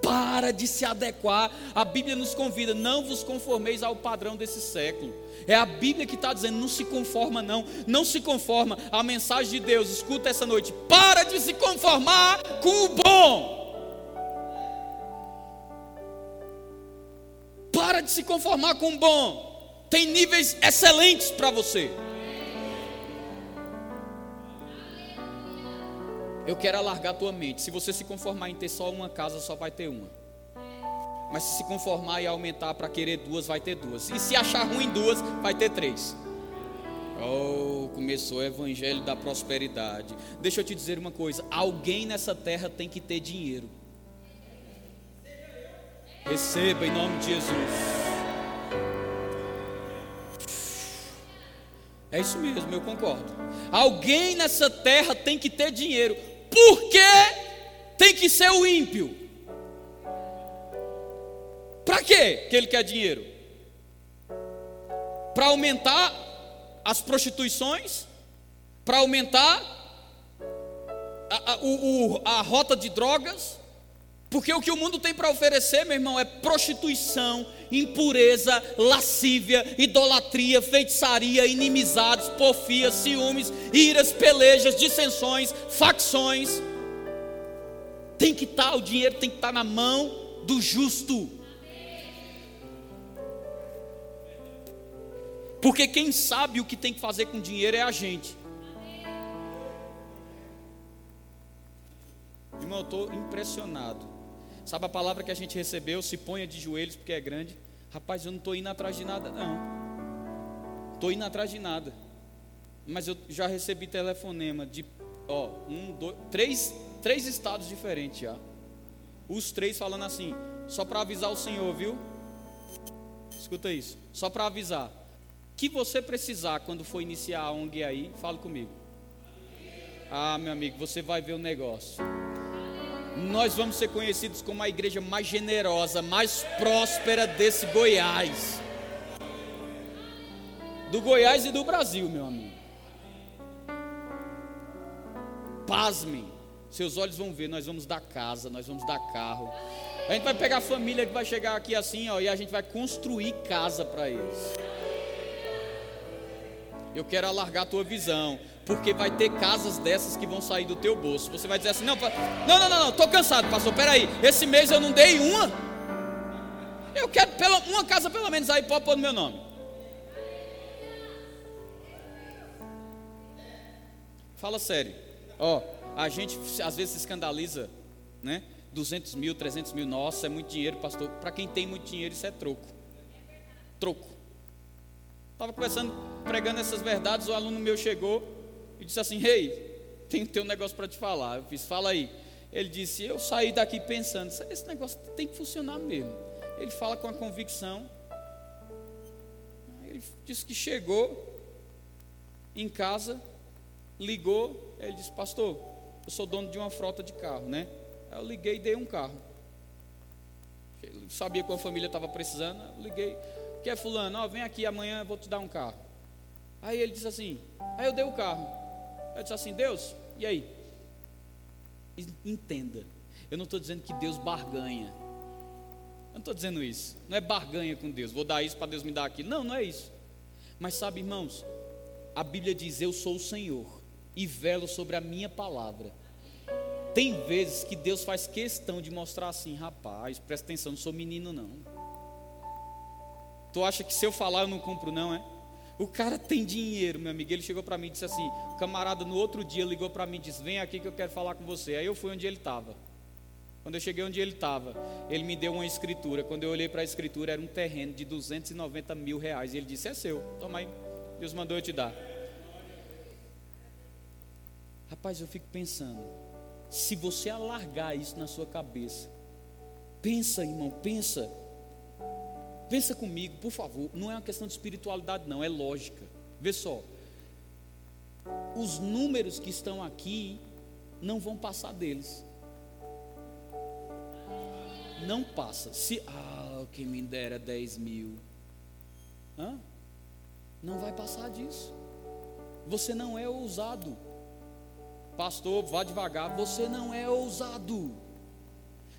Para de se adequar. A Bíblia nos convida, não vos conformeis ao padrão desse século. É a Bíblia que está dizendo: não se conforma, não, não se conforma. A mensagem de Deus, escuta essa noite: para de se conformar com o bom. Para de se conformar com o bom. Tem níveis excelentes para você. Eu quero alargar a tua mente. Se você se conformar em ter só uma casa, só vai ter uma. Mas se se conformar e aumentar para querer duas, vai ter duas. E se achar ruim duas, vai ter três. Oh, começou o evangelho da prosperidade. Deixa eu te dizer uma coisa: alguém nessa terra tem que ter dinheiro. Receba em nome de Jesus. É isso mesmo, eu concordo. Alguém nessa terra tem que ter dinheiro. Por que tem que ser o ímpio? Para que ele quer dinheiro? Para aumentar as prostituições, para aumentar a, a, o, a rota de drogas, porque o que o mundo tem para oferecer, meu irmão, é prostituição, impureza, lascívia, idolatria, feitiçaria, inimizades, porfias, ciúmes, iras, pelejas, dissensões, facções. Tem que estar, tá, o dinheiro tem que estar tá na mão do justo. Porque quem sabe o que tem que fazer com dinheiro é a gente. Irmão, eu estou impressionado. Sabe a palavra que a gente recebeu? Se ponha de joelhos porque é grande. Rapaz, eu não estou indo atrás de nada, não. Estou indo atrás de nada. Mas eu já recebi telefonema de ó, um, dois, três, três estados diferentes já. Os três falando assim, só para avisar o Senhor, viu? Escuta isso. Só para avisar. Que você precisar quando for iniciar a ONG aí, fale comigo. Ah, meu amigo, você vai ver o negócio nós vamos ser conhecidos como a igreja mais generosa, mais próspera desse Goiás. Do Goiás e do Brasil, meu amigo. Pasmem, seus olhos vão ver, nós vamos dar casa, nós vamos dar carro. A gente vai pegar a família que vai chegar aqui assim, ó, e a gente vai construir casa para eles. Eu quero alargar a tua visão porque vai ter casas dessas que vão sair do teu bolso. Você vai dizer assim: não, não, não, não, estou cansado, pastor. Peraí, esse mês eu não dei uma. Eu quero pela, uma casa pelo menos aí, pode pôr no meu nome. Fala sério. Ó, a gente às vezes se escandaliza, né? 200 mil, 300 mil, nossa, é muito dinheiro, pastor. Para quem tem muito dinheiro, isso é troco. Troco. Estava conversando, pregando essas verdades, o aluno meu chegou e disse assim: Rei, hey, tem, tem um negócio para te falar. Eu fiz: Fala aí. Ele disse: Eu saí daqui pensando, esse negócio tem que funcionar mesmo. Ele fala com a convicção. Ele disse que chegou em casa, ligou. Ele disse: Pastor, eu sou dono de uma frota de carro, né? Eu liguei e dei um carro. Ele sabia que a família estava precisando. Eu liguei: Que é Fulano? Ó, vem aqui amanhã, eu vou te dar um carro. Aí ele disse assim: Aí eu dei o carro. Eu disse assim: Deus, e aí? Entenda, eu não estou dizendo que Deus barganha. Eu não estou dizendo isso. Não é barganha com Deus. Vou dar isso para Deus me dar aquilo. Não, não é isso. Mas sabe, irmãos, a Bíblia diz: Eu sou o Senhor e velo sobre a minha palavra. Tem vezes que Deus faz questão de mostrar assim, rapaz, presta atenção, não sou menino não. Tu acha que se eu falar eu não cumpro não, é? O cara tem dinheiro, meu amigo. Ele chegou para mim e disse assim: camarada no outro dia ligou para mim e disse: Vem aqui que eu quero falar com você. Aí eu fui onde ele estava. Quando eu cheguei onde ele estava, ele me deu uma escritura. Quando eu olhei para a escritura, era um terreno de 290 mil reais. E ele disse: É seu, toma aí. Deus mandou eu te dar. Rapaz, eu fico pensando: se você alargar isso na sua cabeça, pensa, irmão, pensa Pensa comigo, por favor. Não é uma questão de espiritualidade, não, é lógica. Vê só. Os números que estão aqui não vão passar deles. Não passa. Se, ah, quem me dera 10 mil. Hã? Não vai passar disso. Você não é ousado. Pastor, vá devagar. Você não é ousado.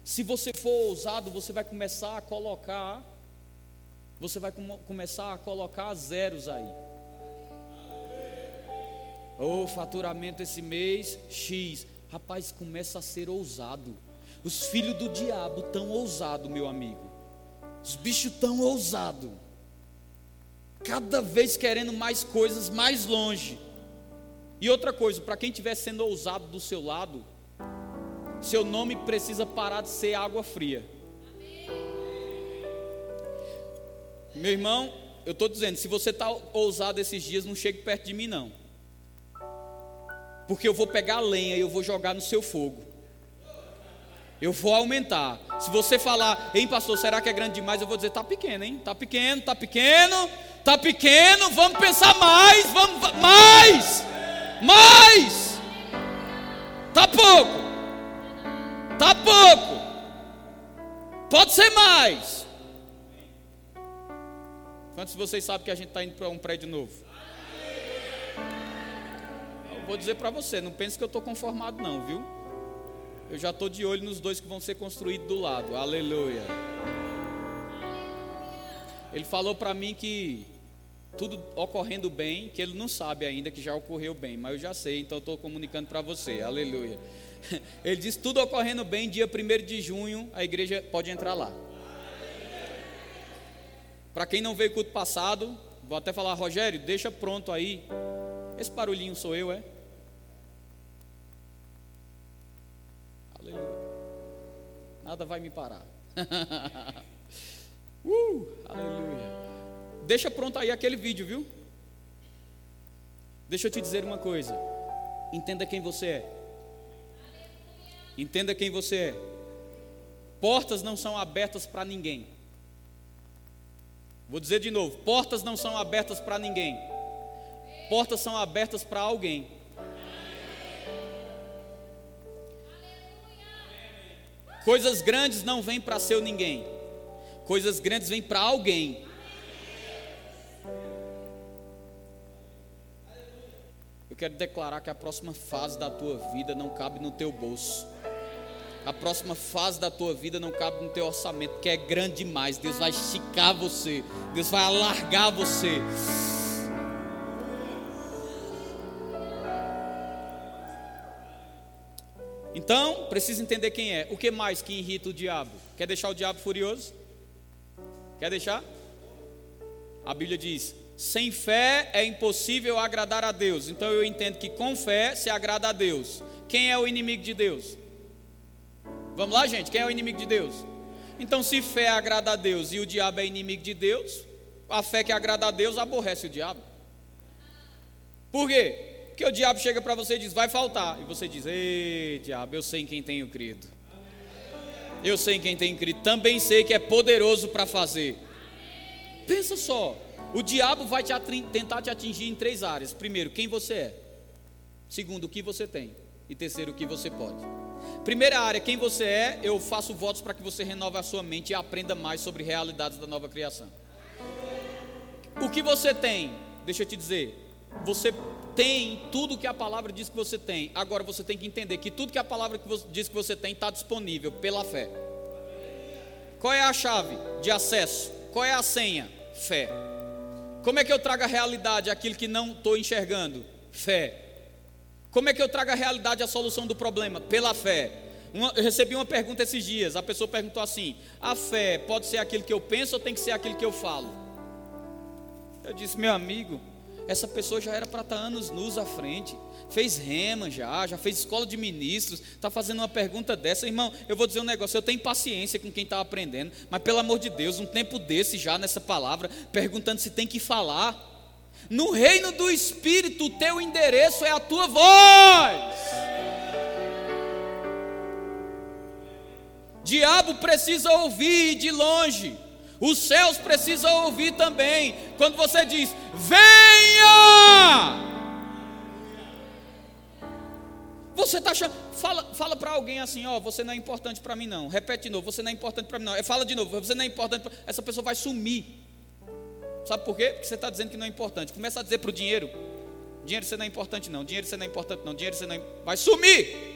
Se você for ousado, você vai começar a colocar você vai com, começar a colocar zeros aí. O oh, faturamento esse mês, X. Rapaz, começa a ser ousado. Os filhos do diabo tão ousado, meu amigo. Os bichos tão ousado. Cada vez querendo mais coisas mais longe. E outra coisa, para quem estiver sendo ousado do seu lado, seu nome precisa parar de ser água fria. Meu irmão, eu estou dizendo, se você está ousado esses dias, não chegue perto de mim, não. Porque eu vou pegar lenha e eu vou jogar no seu fogo. Eu vou aumentar. Se você falar, hein, pastor, será que é grande demais? Eu vou dizer, tá pequeno, hein? Tá pequeno, tá pequeno, tá pequeno. Vamos pensar mais, vamos mais, mais. Tá pouco, tá pouco. Pode ser mais. Quantos de vocês sabem que a gente está indo para um prédio novo? vou dizer para você, não pense que eu estou conformado não, viu? Eu já estou de olho nos dois que vão ser construídos do lado. Aleluia. Ele falou para mim que tudo ocorrendo bem, que ele não sabe ainda que já ocorreu bem, mas eu já sei, então estou comunicando para você. Aleluia. Ele disse: tudo ocorrendo bem, dia 1 de junho, a igreja pode entrar lá. Para quem não veio culto passado, vou até falar, Rogério, deixa pronto aí. Esse barulhinho sou eu, é? Aleluia. Nada vai me parar. uh, aleluia. Deixa pronto aí aquele vídeo, viu? Deixa eu te dizer uma coisa. Entenda quem você é. Entenda quem você é. Portas não são abertas para ninguém. Vou dizer de novo: portas não são abertas para ninguém. Portas são abertas para alguém. Coisas grandes não vêm para seu ninguém. Coisas grandes vêm para alguém. Eu quero declarar que a próxima fase da tua vida não cabe no teu bolso. A próxima fase da tua vida não cabe no teu orçamento, que é grande demais. Deus vai esticar você, Deus vai alargar você. Então, precisa entender quem é. O que mais que irrita o diabo? Quer deixar o diabo furioso? Quer deixar? A Bíblia diz: sem fé é impossível agradar a Deus. Então eu entendo que com fé se agrada a Deus. Quem é o inimigo de Deus? Vamos lá, gente? Quem é o inimigo de Deus? Então, se fé agrada a Deus e o diabo é inimigo de Deus, a fé que agrada a Deus aborrece o diabo. Por quê? Porque o diabo chega para você e diz: vai faltar. E você diz: ei, diabo, eu sei em quem tenho crido. Eu sei em quem tenho crido. Também sei que é poderoso para fazer. Pensa só. O diabo vai te tentar te atingir em três áreas: primeiro, quem você é. Segundo, o que você tem. E terceiro, o que você pode. Primeira área, quem você é, eu faço votos para que você renove a sua mente e aprenda mais sobre realidades da nova criação. O que você tem, deixa eu te dizer, você tem tudo que a palavra diz que você tem. Agora você tem que entender que tudo que a palavra diz que você tem está disponível pela fé. Qual é a chave de acesso? Qual é a senha? Fé. Como é que eu trago a realidade aquilo que não estou enxergando? Fé. Como é que eu trago a realidade a solução do problema? Pela fé. Uma, eu recebi uma pergunta esses dias. A pessoa perguntou assim: a fé pode ser aquilo que eu penso ou tem que ser aquilo que eu falo? Eu disse, meu amigo, essa pessoa já era para estar tá anos nus à frente. Fez rema já, já fez escola de ministros, está fazendo uma pergunta dessa, irmão. Eu vou dizer um negócio, eu tenho paciência com quem está aprendendo, mas pelo amor de Deus, um tempo desse já nessa palavra, perguntando se tem que falar. No reino do Espírito, o teu endereço é a tua voz. Diabo precisa ouvir de longe. Os céus precisam ouvir também. Quando você diz: Venha! Você está achando, fala, fala para alguém assim, ó, você não é importante para mim não. Repete de novo, você não é importante para mim não. Fala de novo, você não é importante. Pra... Essa pessoa vai sumir. Sabe por quê? Porque você está dizendo que não é importante. Começa a dizer para o dinheiro: dinheiro você não é importante, não. Dinheiro você não é importante, não. Dinheiro você não é... vai sumir.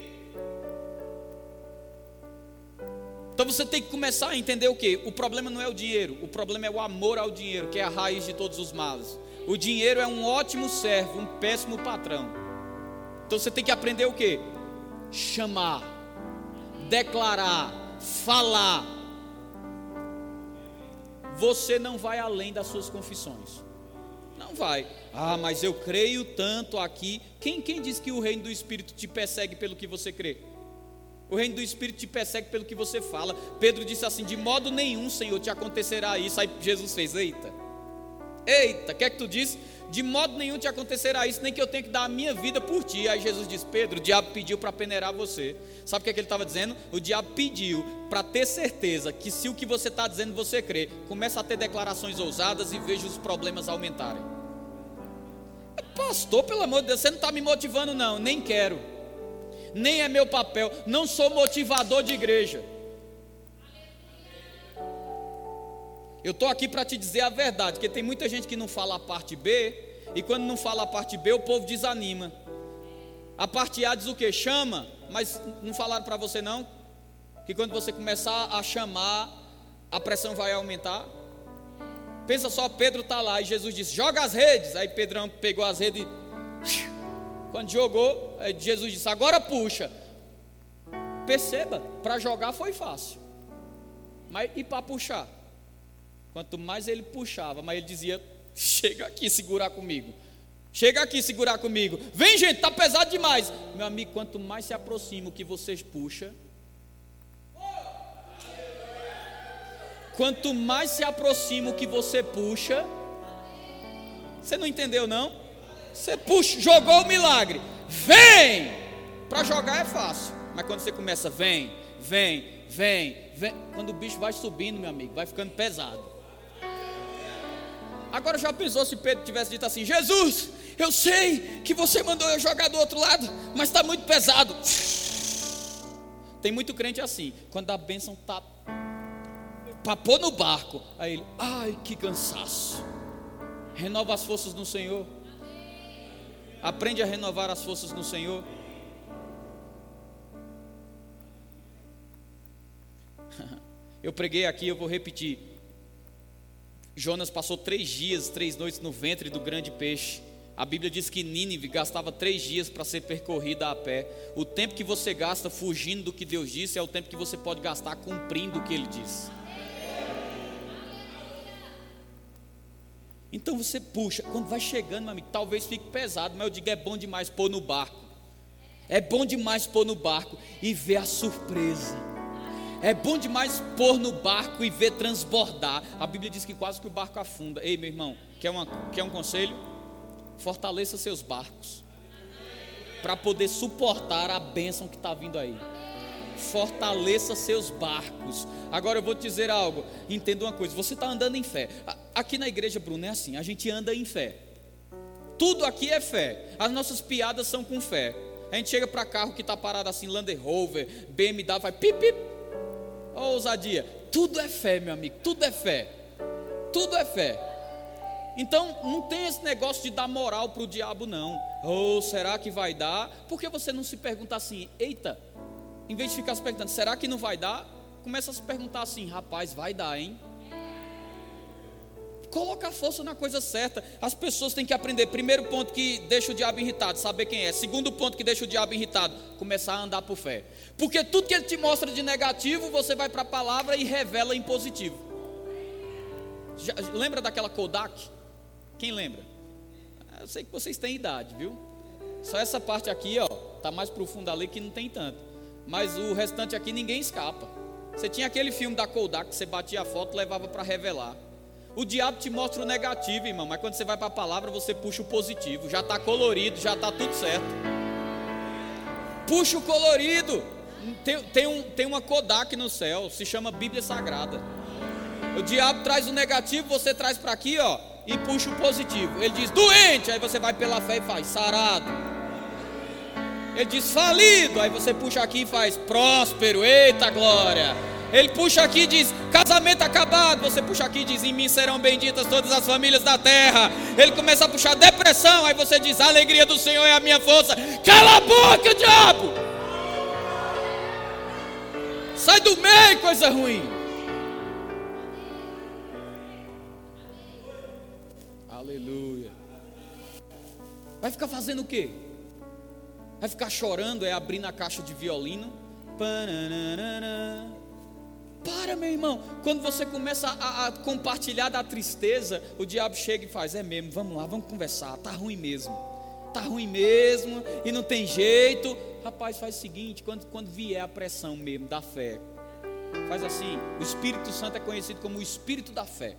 Então você tem que começar a entender o que? O problema não é o dinheiro, o problema é o amor ao dinheiro, que é a raiz de todos os males. O dinheiro é um ótimo servo, um péssimo patrão. Então você tem que aprender o que? Chamar, declarar, falar, você não vai além das suas confissões. Não vai. Ah, mas eu creio tanto aqui. Quem, quem diz que o reino do Espírito te persegue pelo que você crê? O reino do Espírito te persegue pelo que você fala. Pedro disse assim: De modo nenhum, Senhor, te acontecerá isso. Aí Jesus fez: Eita, eita, o que é que tu disse? De modo nenhum te acontecerá isso, nem que eu tenha que dar a minha vida por ti. Aí Jesus disse: Pedro, o diabo pediu para peneirar você. Sabe o que, é que ele estava dizendo? O diabo pediu para ter certeza que se o que você está dizendo você crê, começa a ter declarações ousadas e veja os problemas aumentarem. Pastor, pelo amor de Deus, você não está me motivando, não, nem quero, nem é meu papel, não sou motivador de igreja. Eu estou aqui para te dizer a verdade, porque tem muita gente que não fala a parte B, e quando não fala a parte B, o povo desanima. A parte A diz o que? Chama, mas não falaram para você não? Que quando você começar a chamar, a pressão vai aumentar? Pensa só, Pedro está lá e Jesus disse: joga as redes. Aí Pedrão pegou as redes e. Quando jogou, Jesus disse: agora puxa. Perceba, para jogar foi fácil. Mas e para puxar? Quanto mais ele puxava, mais ele dizia: chega aqui segurar comigo. Chega aqui segurar comigo. Vem, gente, tá pesado demais. Meu amigo, quanto mais se aproxima o que vocês puxa, Quanto mais se aproxima o que você puxa, você não entendeu não? Você puxa, jogou o milagre, vem! Para jogar é fácil, mas quando você começa, vem, vem, vem, vem, quando o bicho vai subindo, meu amigo, vai ficando pesado. Agora já pensou se Pedro tivesse dito assim: Jesus, eu sei que você mandou eu jogar do outro lado, mas está muito pesado. Tem muito crente assim, quando a bênção para pôr no barco. Aí ele, ai que cansaço. Renova as forças no Senhor. Aprende a renovar as forças no Senhor. Eu preguei aqui, eu vou repetir. Jonas passou três dias, três noites no ventre do grande peixe. A Bíblia diz que Nínive gastava três dias para ser percorrida a pé. O tempo que você gasta fugindo do que Deus disse é o tempo que você pode gastar cumprindo o que Ele disse. Então você puxa, quando vai chegando, meu amigo, talvez fique pesado, mas eu digo é bom demais pôr no barco. É bom demais pôr no barco e ver a surpresa. É bom demais pôr no barco e ver transbordar. A Bíblia diz que quase que o barco afunda. Ei, meu irmão, quer, uma, quer um conselho? Fortaleça seus barcos para poder suportar a bênção que está vindo aí fortaleça seus barcos. Agora eu vou te dizer algo, entenda uma coisa: você está andando em fé. Aqui na igreja, Bruno, é assim: a gente anda em fé. Tudo aqui é fé. As nossas piadas são com fé. A gente chega para carro que está parado assim, Land Rover, BMW, vai pip, pip. Oh, ousadia. Tudo é fé, meu amigo. Tudo é fé. Tudo é fé. Então, não tem esse negócio de dar moral para o diabo, não. Ou oh, será que vai dar? Porque você não se pergunta assim, eita, em vez de ficar se perguntando, será que não vai dar? Começa a se perguntar assim, rapaz, vai dar, hein? Coloca a força na coisa certa. As pessoas têm que aprender. Primeiro ponto que deixa o diabo irritado, saber quem é. Segundo ponto que deixa o diabo irritado, começar a andar por fé. Porque tudo que ele te mostra de negativo, você vai para a palavra e revela em positivo. Já, lembra daquela Kodak? Quem lembra? Eu sei que vocês têm idade, viu? Só essa parte aqui, ó, tá mais profunda ali que não tem tanto mas o restante aqui ninguém escapa. Você tinha aquele filme da Kodak que você batia a foto levava para revelar. O diabo te mostra o negativo, irmão, mas quando você vai para a palavra, você puxa o positivo. Já está colorido, já está tudo certo. Puxa o colorido. Tem, tem, um, tem uma Kodak no céu, se chama Bíblia Sagrada. O diabo traz o negativo, você traz para aqui, ó, e puxa o positivo. Ele diz doente, aí você vai pela fé e faz sarado ele diz falido, aí você puxa aqui e faz próspero, eita glória. Ele puxa aqui e diz casamento acabado, você puxa aqui e diz em mim serão benditas todas as famílias da terra. Ele começa a puxar depressão, aí você diz a alegria do Senhor é a minha força. Cala a boca, diabo! Sai do meio, coisa ruim. Aleluia. Vai ficar fazendo o quê? Vai ficar chorando, é abrir na caixa de violino. Para, meu irmão. Quando você começa a, a, compartilhar da tristeza, o diabo chega e faz: É mesmo, vamos lá, vamos conversar. Tá ruim mesmo. Tá ruim mesmo e não tem jeito. Rapaz, faz o seguinte: quando, quando vier a pressão mesmo da fé, faz assim. O Espírito Santo é conhecido como o Espírito da fé.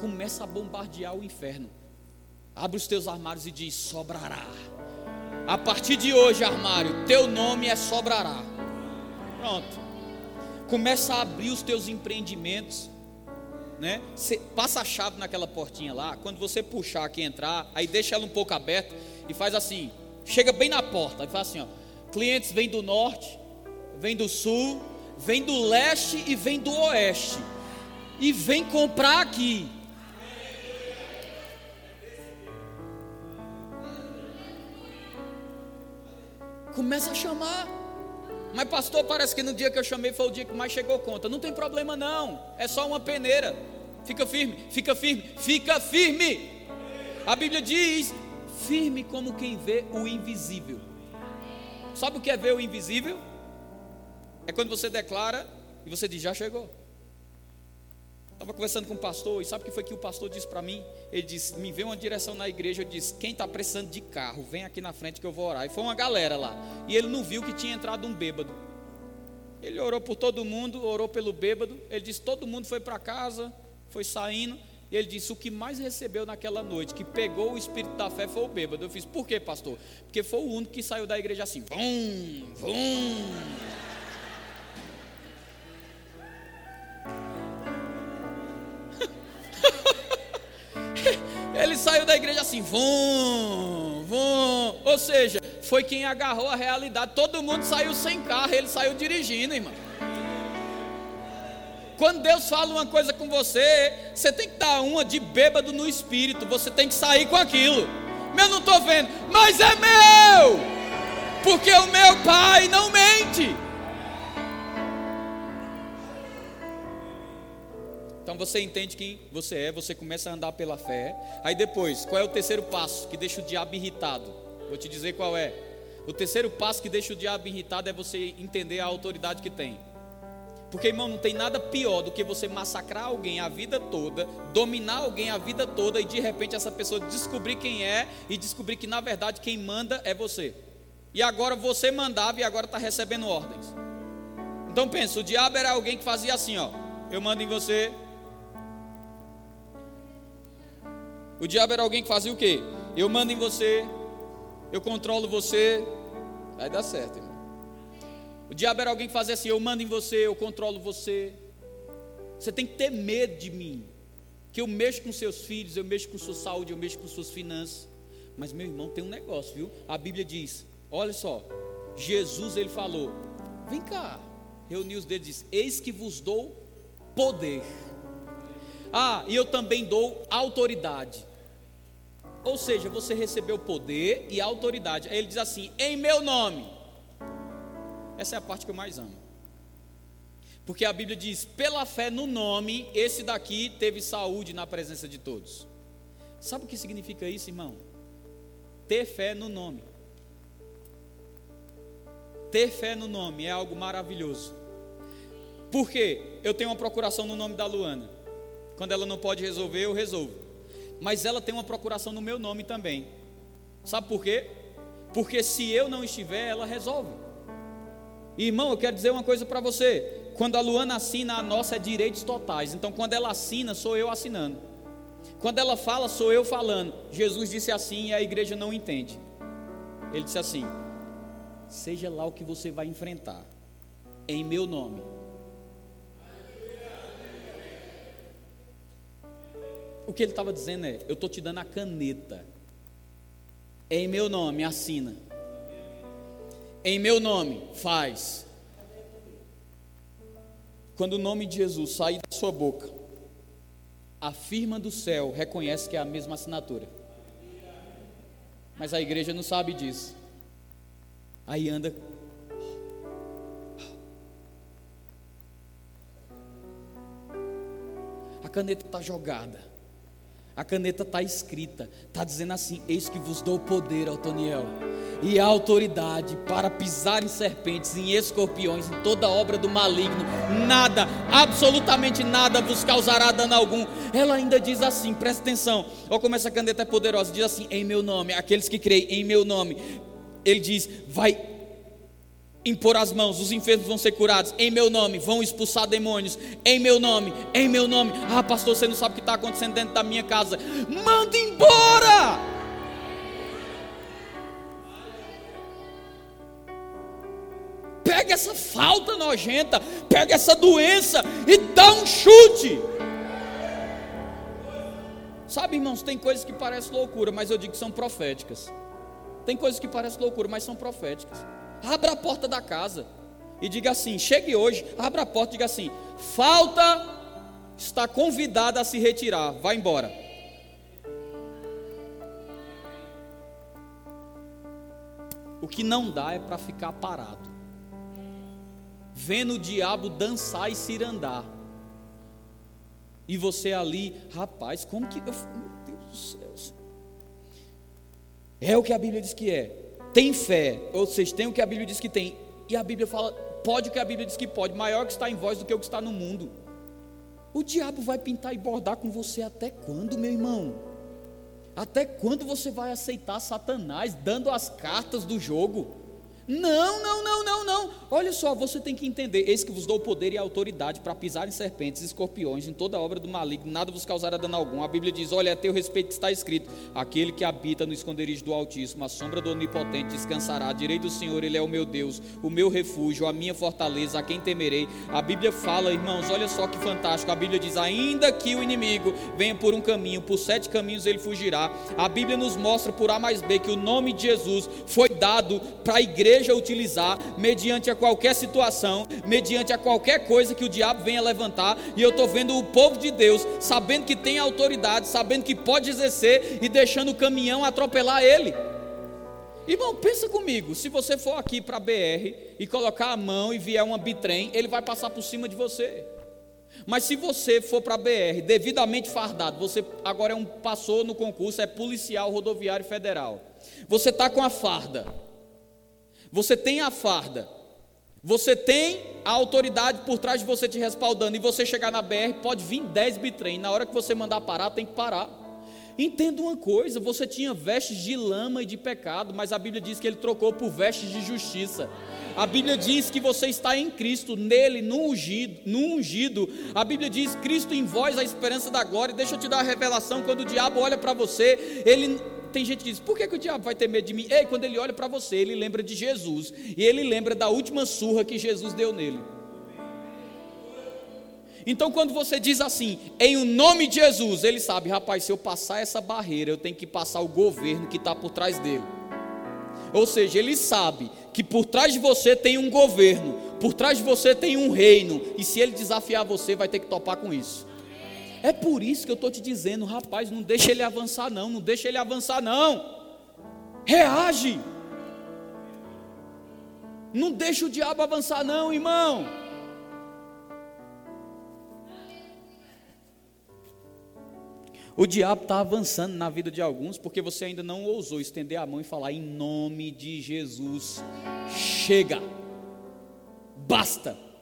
Começa a bombardear o inferno. Abre os teus armários e diz: sobrará. A partir de hoje, armário, teu nome é sobrará. Pronto. Começa a abrir os teus empreendimentos. Né? Você passa a chave naquela portinha lá. Quando você puxar aqui entrar, aí deixa ela um pouco aberta e faz assim. Chega bem na porta e faz assim: ó, clientes vêm do norte, vêm do sul, vêm do leste e vêm do oeste. E vem comprar aqui. Começa a chamar. Mas pastor, parece que no dia que eu chamei foi o dia que mais chegou conta. Não tem problema não. É só uma peneira. Fica firme, fica firme, fica firme. A Bíblia diz: firme como quem vê o invisível. Sabe o que é ver o invisível? É quando você declara e você diz: já chegou. Estava conversando com o pastor, e sabe o que foi que o pastor disse para mim? Ele disse: Me vê uma direção na igreja. Eu disse: Quem está precisando de carro, vem aqui na frente que eu vou orar. E foi uma galera lá. E ele não viu que tinha entrado um bêbado. Ele orou por todo mundo, orou pelo bêbado. Ele disse: Todo mundo foi para casa, foi saindo. E ele disse: O que mais recebeu naquela noite, que pegou o espírito da fé, foi o bêbado. Eu fiz: Por quê, pastor? Porque foi o único que saiu da igreja assim: Vum, vum. Ele saiu da igreja assim, vum, vum. Ou seja, foi quem agarrou a realidade. Todo mundo saiu sem carro, ele saiu dirigindo, irmão. Quando Deus fala uma coisa com você, você tem que dar uma de bêbado no espírito. Você tem que sair com aquilo. Eu não estou vendo, mas é meu, porque o meu pai não mente. Então você entende quem você é, você começa a andar pela fé. Aí depois, qual é o terceiro passo que deixa o diabo irritado? Vou te dizer qual é. O terceiro passo que deixa o diabo irritado é você entender a autoridade que tem. Porque, irmão, não tem nada pior do que você massacrar alguém a vida toda, dominar alguém a vida toda e de repente essa pessoa descobrir quem é e descobrir que na verdade quem manda é você. E agora você mandava e agora está recebendo ordens. Então pensa, o diabo era alguém que fazia assim, ó. Eu mando em você, O diabo era alguém que fazia o quê? Eu mando em você, eu controlo você, vai dar certo, irmão. O diabo era alguém que fazia assim: eu mando em você, eu controlo você. Você tem que ter medo de mim, que eu mexo com seus filhos, eu mexo com sua saúde, eu mexo com suas finanças. Mas meu irmão tem um negócio, viu? A Bíblia diz: olha só, Jesus ele falou: vem cá, reuniu os dedos e disse: eis que vos dou poder ah, e eu também dou autoridade. Ou seja, você recebeu poder e autoridade. Aí ele diz assim: em meu nome. Essa é a parte que eu mais amo. Porque a Bíblia diz: pela fé no nome, esse daqui teve saúde na presença de todos. Sabe o que significa isso, irmão? Ter fé no nome. Ter fé no nome é algo maravilhoso. Por quê? Eu tenho uma procuração no nome da Luana. Quando ela não pode resolver, eu resolvo. Mas ela tem uma procuração no meu nome também. Sabe por quê? Porque se eu não estiver, ela resolve. Irmão, eu quero dizer uma coisa para você. Quando a Luana assina, a nossa é direitos totais. Então, quando ela assina, sou eu assinando. Quando ela fala, sou eu falando. Jesus disse assim e a igreja não entende. Ele disse assim: Seja lá o que você vai enfrentar, em meu nome O que ele estava dizendo é: eu estou te dando a caneta. Em meu nome, assina. Em meu nome, faz. Quando o nome de Jesus sair da sua boca, a firma do céu reconhece que é a mesma assinatura. Mas a igreja não sabe disso. Aí anda. A caneta está jogada. A caneta está escrita, está dizendo assim: Eis que vos dou poder, Altoniel, e a autoridade para pisar em serpentes, em escorpiões, em toda obra do maligno. Nada, absolutamente nada vos causará dano algum. Ela ainda diz assim: presta atenção. Olha como essa caneta é poderosa. Diz assim: Em meu nome, aqueles que creem em meu nome. Ele diz: Vai impor as mãos, os enfermos vão ser curados em meu nome, vão expulsar demônios em meu nome, em meu nome. Ah, pastor, você não sabe o que está acontecendo dentro da minha casa. Manda embora! Pega essa falta nojenta, pega essa doença e dá um chute. Sabe, irmãos, tem coisas que parecem loucura, mas eu digo que são proféticas. Tem coisas que parecem loucura, mas são proféticas abra a porta da casa e diga assim: chegue hoje, abra a porta e diga assim: falta está convidada a se retirar, vá embora. O que não dá é para ficar parado. Vendo o diabo dançar e cirandar. E você ali, rapaz, como que. Eu, meu Deus do céu. É o que a Bíblia diz que é. Tem fé, ou seja, tem o que a Bíblia diz que tem. E a Bíblia fala, pode o que a Bíblia diz que pode. Maior que está em vós do que o que está no mundo. O diabo vai pintar e bordar com você até quando, meu irmão? Até quando você vai aceitar Satanás dando as cartas do jogo? Não, não, não, não, não. Olha só, você tem que entender: eis que vos dou poder e autoridade para pisar em serpentes e escorpiões, em toda obra do maligno, nada vos causará dano algum. A Bíblia diz: olha, a teu respeito está escrito: aquele que habita no esconderijo do Altíssimo, a sombra do Onipotente descansará. Direi do Senhor, Ele é o meu Deus, o meu refúgio, a minha fortaleza, a quem temerei. A Bíblia fala, irmãos, olha só que fantástico. A Bíblia diz: ainda que o inimigo venha por um caminho, por sete caminhos ele fugirá. A Bíblia nos mostra por A mais B que o nome de Jesus foi dado para a igreja igreja utilizar mediante a qualquer situação, mediante a qualquer coisa que o diabo venha levantar, e eu estou vendo o povo de Deus sabendo que tem autoridade, sabendo que pode exercer e deixando o caminhão atropelar ele. Irmão, pensa comigo, se você for aqui para a BR e colocar a mão e vier uma bitrem, ele vai passar por cima de você. Mas se você for para a BR devidamente fardado, você agora é um passou no concurso, é policial rodoviário federal. Você está com a farda. Você tem a farda, você tem a autoridade por trás de você te respaldando, e você chegar na BR, pode vir 10 bitrem, na hora que você mandar parar, tem que parar. Entenda uma coisa: você tinha vestes de lama e de pecado, mas a Bíblia diz que ele trocou por vestes de justiça. A Bíblia diz que você está em Cristo, nele, no ungido, no ungido. A Bíblia diz: Cristo em vós, a esperança da glória. Deixa eu te dar a revelação: quando o diabo olha para você, ele tem gente que diz: por que, que o diabo vai ter medo de mim? Ei, quando ele olha para você, ele lembra de Jesus. E ele lembra da última surra que Jesus deu nele. Então, quando você diz assim, em o nome de Jesus, ele sabe, rapaz, se eu passar essa barreira, eu tenho que passar o governo que está por trás dele. Ou seja, ele sabe que por trás de você tem um governo, por trás de você tem um reino, e se ele desafiar você, vai ter que topar com isso. É por isso que eu estou te dizendo, rapaz, não deixa ele avançar, não, não deixa ele avançar, não. Reage. Não deixa o diabo avançar, não, irmão. O diabo está avançando na vida de alguns porque você ainda não ousou estender a mão e falar em nome de Jesus. Chega, basta.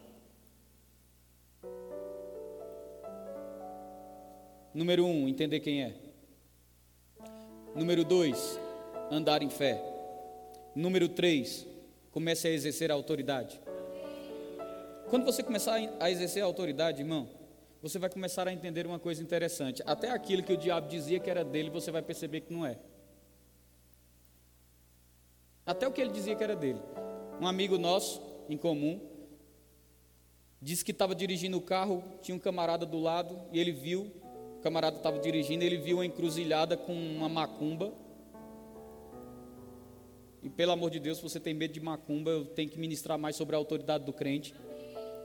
Número um, entender quem é. Número dois, andar em fé. Número três, comece a exercer a autoridade. Quando você começar a exercer a autoridade, irmão, você vai começar a entender uma coisa interessante. Até aquilo que o diabo dizia que era dele, você vai perceber que não é. Até o que ele dizia que era dele. Um amigo nosso, em comum, disse que estava dirigindo o carro, tinha um camarada do lado, e ele viu o camarada estava dirigindo, ele viu uma encruzilhada com uma macumba. E pelo amor de Deus, se você tem medo de macumba, eu tenho que ministrar mais sobre a autoridade do crente.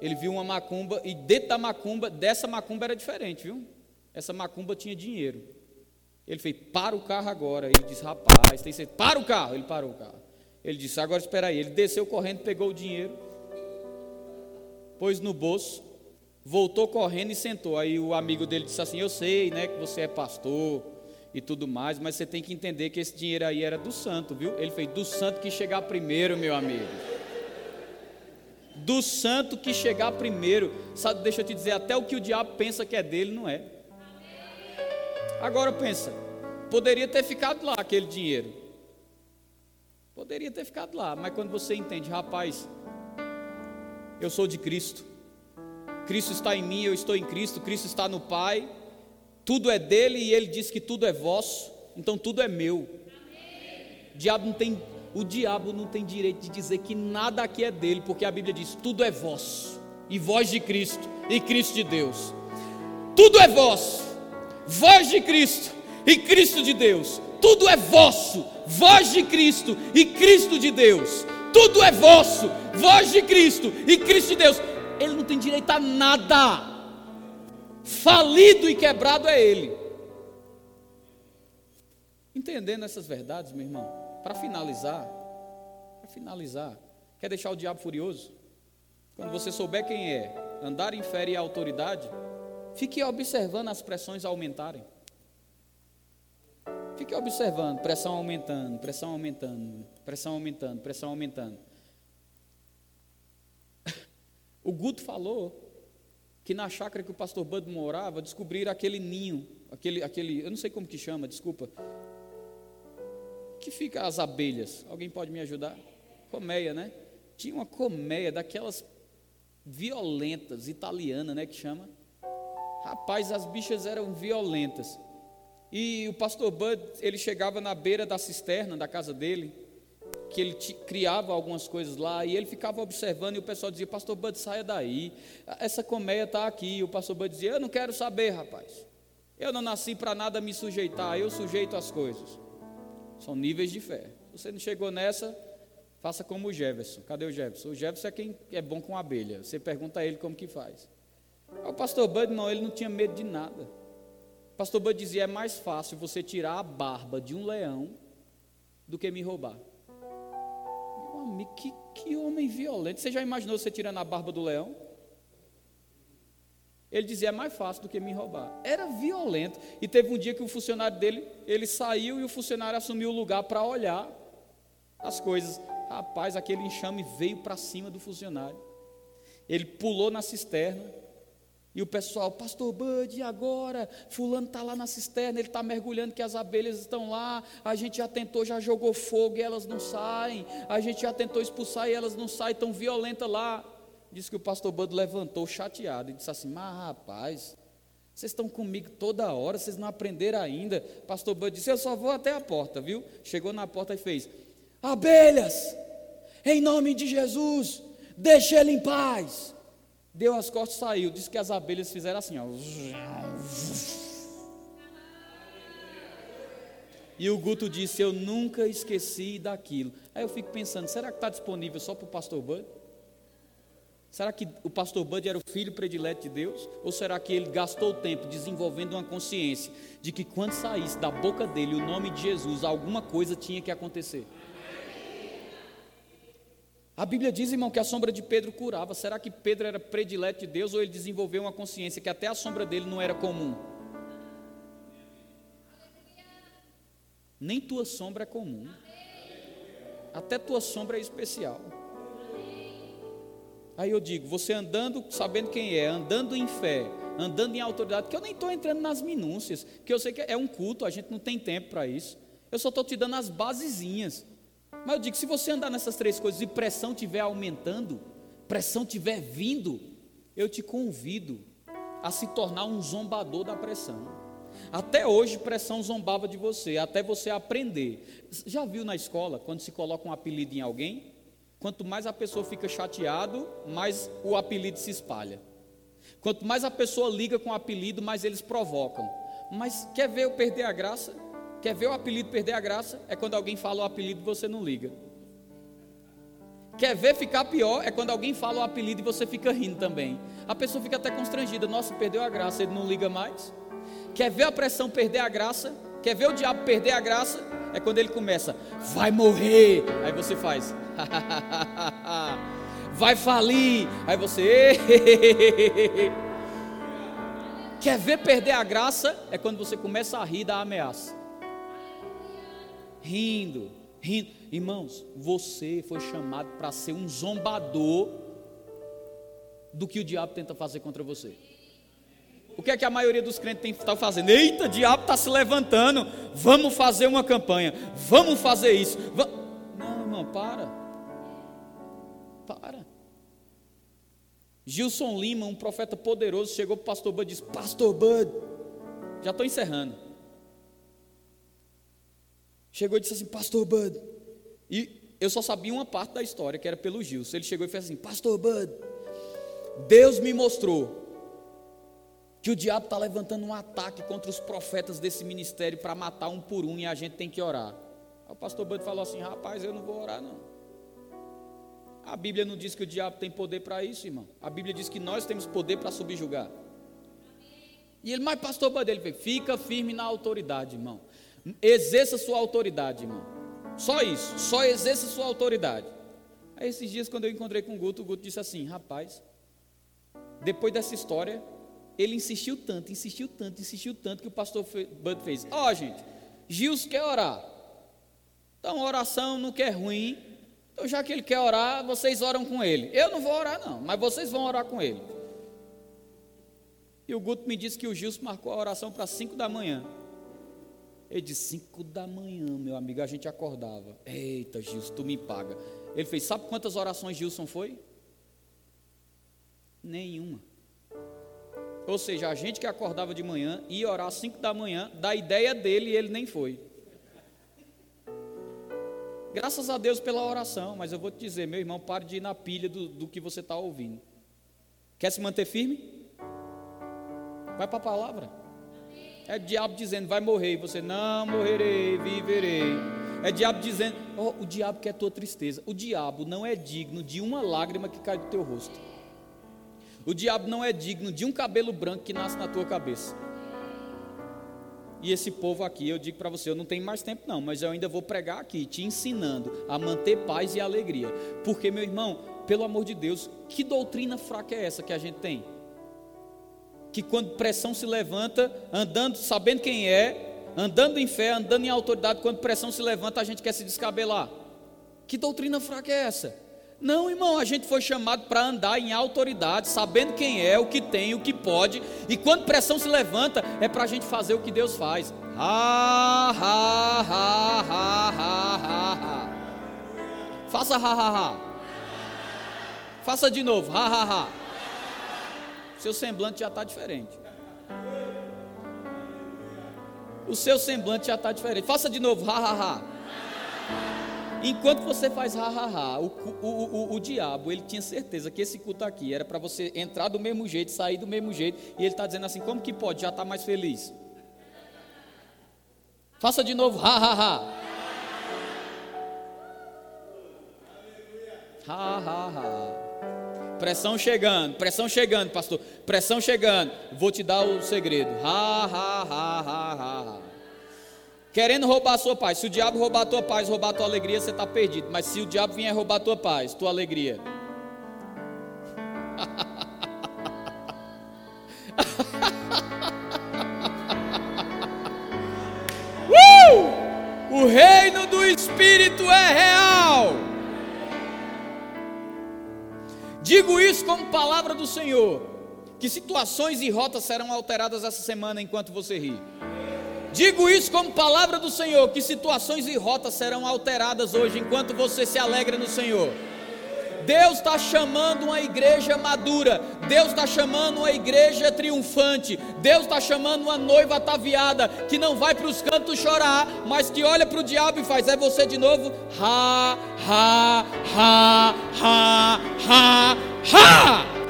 Ele viu uma macumba e dentro da macumba, dessa macumba era diferente, viu? Essa macumba tinha dinheiro. Ele fez, para o carro agora. Ele disse, rapaz, tem certeza. Para o carro. Ele parou o carro. Ele disse, agora espera aí. Ele desceu correndo, pegou o dinheiro, pôs no bolso voltou correndo e sentou. Aí o amigo dele disse assim: Eu sei, né, que você é pastor e tudo mais, mas você tem que entender que esse dinheiro aí era do santo, viu? Ele fez do santo que chegar primeiro, meu amigo. Do santo que chegar primeiro. Sabe, deixa eu te dizer, até o que o diabo pensa que é dele, não é. Agora pensa, poderia ter ficado lá aquele dinheiro. Poderia ter ficado lá, mas quando você entende, rapaz, eu sou de Cristo. Cristo está em mim, eu estou em Cristo, Cristo está no Pai, tudo é dele e ele diz que tudo é vosso, então tudo é meu. O diabo não tem, o diabo não tem direito de dizer que nada aqui é dele, porque a Bíblia diz: tudo é vosso, e voz de Cristo, e Cristo de Deus. Tudo é vosso, voz de Cristo e Cristo de Deus. Tudo é vosso, voz de Cristo e Cristo de Deus. Tudo é vosso, voz de Cristo e Cristo de Deus ele não tem direito a nada. Falido e quebrado é ele. Entendendo essas verdades, meu irmão, para finalizar, finalizar. Quer deixar o diabo furioso? Quando você souber quem é, andar em fé e autoridade, fique observando as pressões aumentarem. Fique observando, pressão aumentando, pressão aumentando, pressão aumentando, pressão aumentando. O Guto falou que na chácara que o pastor Bud morava, descobriram aquele ninho, aquele, aquele, eu não sei como que chama, desculpa, que fica as abelhas. Alguém pode me ajudar? Colmeia, né? Tinha uma colmeia daquelas violentas, italiana, né, que chama. Rapaz, as bichas eram violentas. E o pastor Bud, ele chegava na beira da cisterna da casa dele, que ele criava algumas coisas lá, e ele ficava observando, e o pessoal dizia, pastor Bud, saia daí, essa colmeia está aqui, e o pastor Bud dizia, eu não quero saber, rapaz, eu não nasci para nada me sujeitar, eu sujeito as coisas, são níveis de fé, se você não chegou nessa, faça como o Jefferson, cadê o Jefferson? O Jefferson é quem é bom com abelha, você pergunta a ele como que faz, o pastor Bud, não, ele não tinha medo de nada, o pastor Bud dizia, é mais fácil você tirar a barba de um leão, do que me roubar, que, que homem violento. Você já imaginou você tirando a barba do leão? Ele dizia, é mais fácil do que me roubar. Era violento. E teve um dia que o funcionário dele, ele saiu e o funcionário assumiu o lugar para olhar as coisas. Rapaz, aquele enxame veio para cima do funcionário. Ele pulou na cisterna, e o pessoal, pastor Bud, e agora? Fulano está lá na cisterna, ele está mergulhando que as abelhas estão lá. A gente já tentou, já jogou fogo e elas não saem. A gente já tentou expulsar e elas não saem, tão violenta lá. Disse que o pastor Bud levantou chateado e disse assim: Mas rapaz, vocês estão comigo toda hora, vocês não aprenderam ainda. Pastor Bud disse: Eu só vou até a porta, viu? Chegou na porta e fez: Abelhas, em nome de Jesus, deixe ele em paz deu as costas e saiu. Disse que as abelhas fizeram assim, ó. E o Guto disse: Eu nunca esqueci daquilo. Aí eu fico pensando: será que está disponível só para o pastor Bud? Será que o pastor Bud era o filho predileto de Deus? Ou será que ele gastou tempo desenvolvendo uma consciência de que quando saísse da boca dele o nome de Jesus, alguma coisa tinha que acontecer? A Bíblia diz, irmão, que a sombra de Pedro curava. Será que Pedro era predileto de Deus ou ele desenvolveu uma consciência que até a sombra dele não era comum? Nem tua sombra é comum. Até tua sombra é especial. Aí eu digo, você andando, sabendo quem é, andando em fé, andando em autoridade, que eu nem estou entrando nas minúcias, que eu sei que é um culto, a gente não tem tempo para isso. Eu só estou te dando as basezinhas. Mas eu digo, se você andar nessas três coisas e pressão estiver aumentando, pressão estiver vindo, eu te convido a se tornar um zombador da pressão. Até hoje, pressão zombava de você, até você aprender. Já viu na escola, quando se coloca um apelido em alguém? Quanto mais a pessoa fica chateado, mais o apelido se espalha. Quanto mais a pessoa liga com o apelido, mais eles provocam. Mas quer ver eu perder a graça? Quer ver o apelido perder a graça? É quando alguém fala o apelido e você não liga. Quer ver ficar pior? É quando alguém fala o apelido e você fica rindo também. A pessoa fica até constrangida. Nossa, perdeu a graça, ele não liga mais. Quer ver a pressão perder a graça? Quer ver o diabo perder a graça? É quando ele começa, vai morrer. Aí você faz, vai falir. Aí você, quer ver perder a graça? É quando você começa a rir da ameaça rindo, rindo. Irmãos, você foi chamado para ser um zombador do que o diabo tenta fazer contra você. O que é que a maioria dos crentes tem está fazendo? Eita, o diabo está se levantando. Vamos fazer uma campanha. Vamos fazer isso. Não, irmão, para. Para. Gilson Lima, um profeta poderoso, chegou para o pastor Bud e disse: Pastor Bud, já estou encerrando. Chegou e disse assim, Pastor Bud. E eu só sabia uma parte da história, que era pelo Gilson. Ele chegou e fez assim, Pastor Bud, Deus me mostrou que o diabo está levantando um ataque contra os profetas desse ministério para matar um por um e a gente tem que orar. Aí o pastor Bud falou assim: rapaz, eu não vou orar, não. A Bíblia não diz que o diabo tem poder para isso, irmão. A Bíblia diz que nós temos poder para subjugar. E ele, mas pastor Bud, ele fica firme na autoridade, irmão. Exerça sua autoridade, irmão. Só isso, só exerça sua autoridade. Aí esses dias, quando eu encontrei com o Guto, o Guto disse assim: rapaz, depois dessa história, ele insistiu tanto, insistiu tanto, insistiu tanto que o pastor Bud fez: Ó, oh, gente, Gils quer orar. Então, oração não quer ruim. Então, já que ele quer orar, vocês oram com ele. Eu não vou orar, não, mas vocês vão orar com ele. E o Guto me disse que o Gilson marcou a oração para 5 da manhã. Ele disse: 5 da manhã, meu amigo, a gente acordava. Eita, Gilson, tu me paga. Ele fez: Sabe quantas orações Gilson foi? Nenhuma. Ou seja, a gente que acordava de manhã ia orar às 5 da manhã, da ideia dele ele nem foi. Graças a Deus pela oração, mas eu vou te dizer, meu irmão, pare de ir na pilha do, do que você está ouvindo. Quer se manter firme? Vai para a palavra. É diabo dizendo, vai morrer, e você, não morrerei, viverei. É diabo dizendo, oh, o diabo quer tua tristeza. O diabo não é digno de uma lágrima que cai do teu rosto. O diabo não é digno de um cabelo branco que nasce na tua cabeça. E esse povo aqui, eu digo para você, eu não tenho mais tempo não, mas eu ainda vou pregar aqui, te ensinando a manter paz e alegria. Porque, meu irmão, pelo amor de Deus, que doutrina fraca é essa que a gente tem? Que quando pressão se levanta, andando, sabendo quem é, andando em fé, andando em autoridade, quando pressão se levanta, a gente quer se descabelar. Que doutrina fraca é essa? Não, irmão, a gente foi chamado para andar em autoridade, sabendo quem é, o que tem, o que pode, e quando pressão se levanta, é para a gente fazer o que Deus faz. Ha, ha, ha, ha, ha, ha. Faça ha, ha, ha. Faça de novo, ha, ha, ha. Seu semblante já está diferente. O seu semblante já está diferente. Faça de novo, ha, ha, ha. Enquanto você faz ha-ha-ha, o, o, o, o, diabo, ele tinha certeza que esse culto aqui era para você entrar do mesmo jeito, sair do mesmo jeito, e ele está dizendo assim: como que pode? Já está mais feliz. Faça de novo, ha-ha-ha. Ha-ha-ha. Pressão chegando, pressão chegando, pastor. Pressão chegando. Vou te dar o segredo. Ha, ha, ha, ha, ha querendo roubar a sua paz. Se o diabo roubar a tua paz, roubar a tua alegria, você está perdido. Mas se o diabo vier roubar a tua paz, tua alegria. uh! O reino do Espírito é real. Digo isso como palavra do Senhor, que situações e rotas serão alteradas essa semana enquanto você ri. Digo isso como palavra do Senhor, que situações e rotas serão alteradas hoje enquanto você se alegra no Senhor. Deus está chamando uma igreja madura, Deus está chamando uma igreja triunfante, Deus está chamando uma noiva ataviada que não vai para os cantos chorar, mas que olha para o diabo e faz: é você de novo? Ha, ha, ha, ha, ha, ha.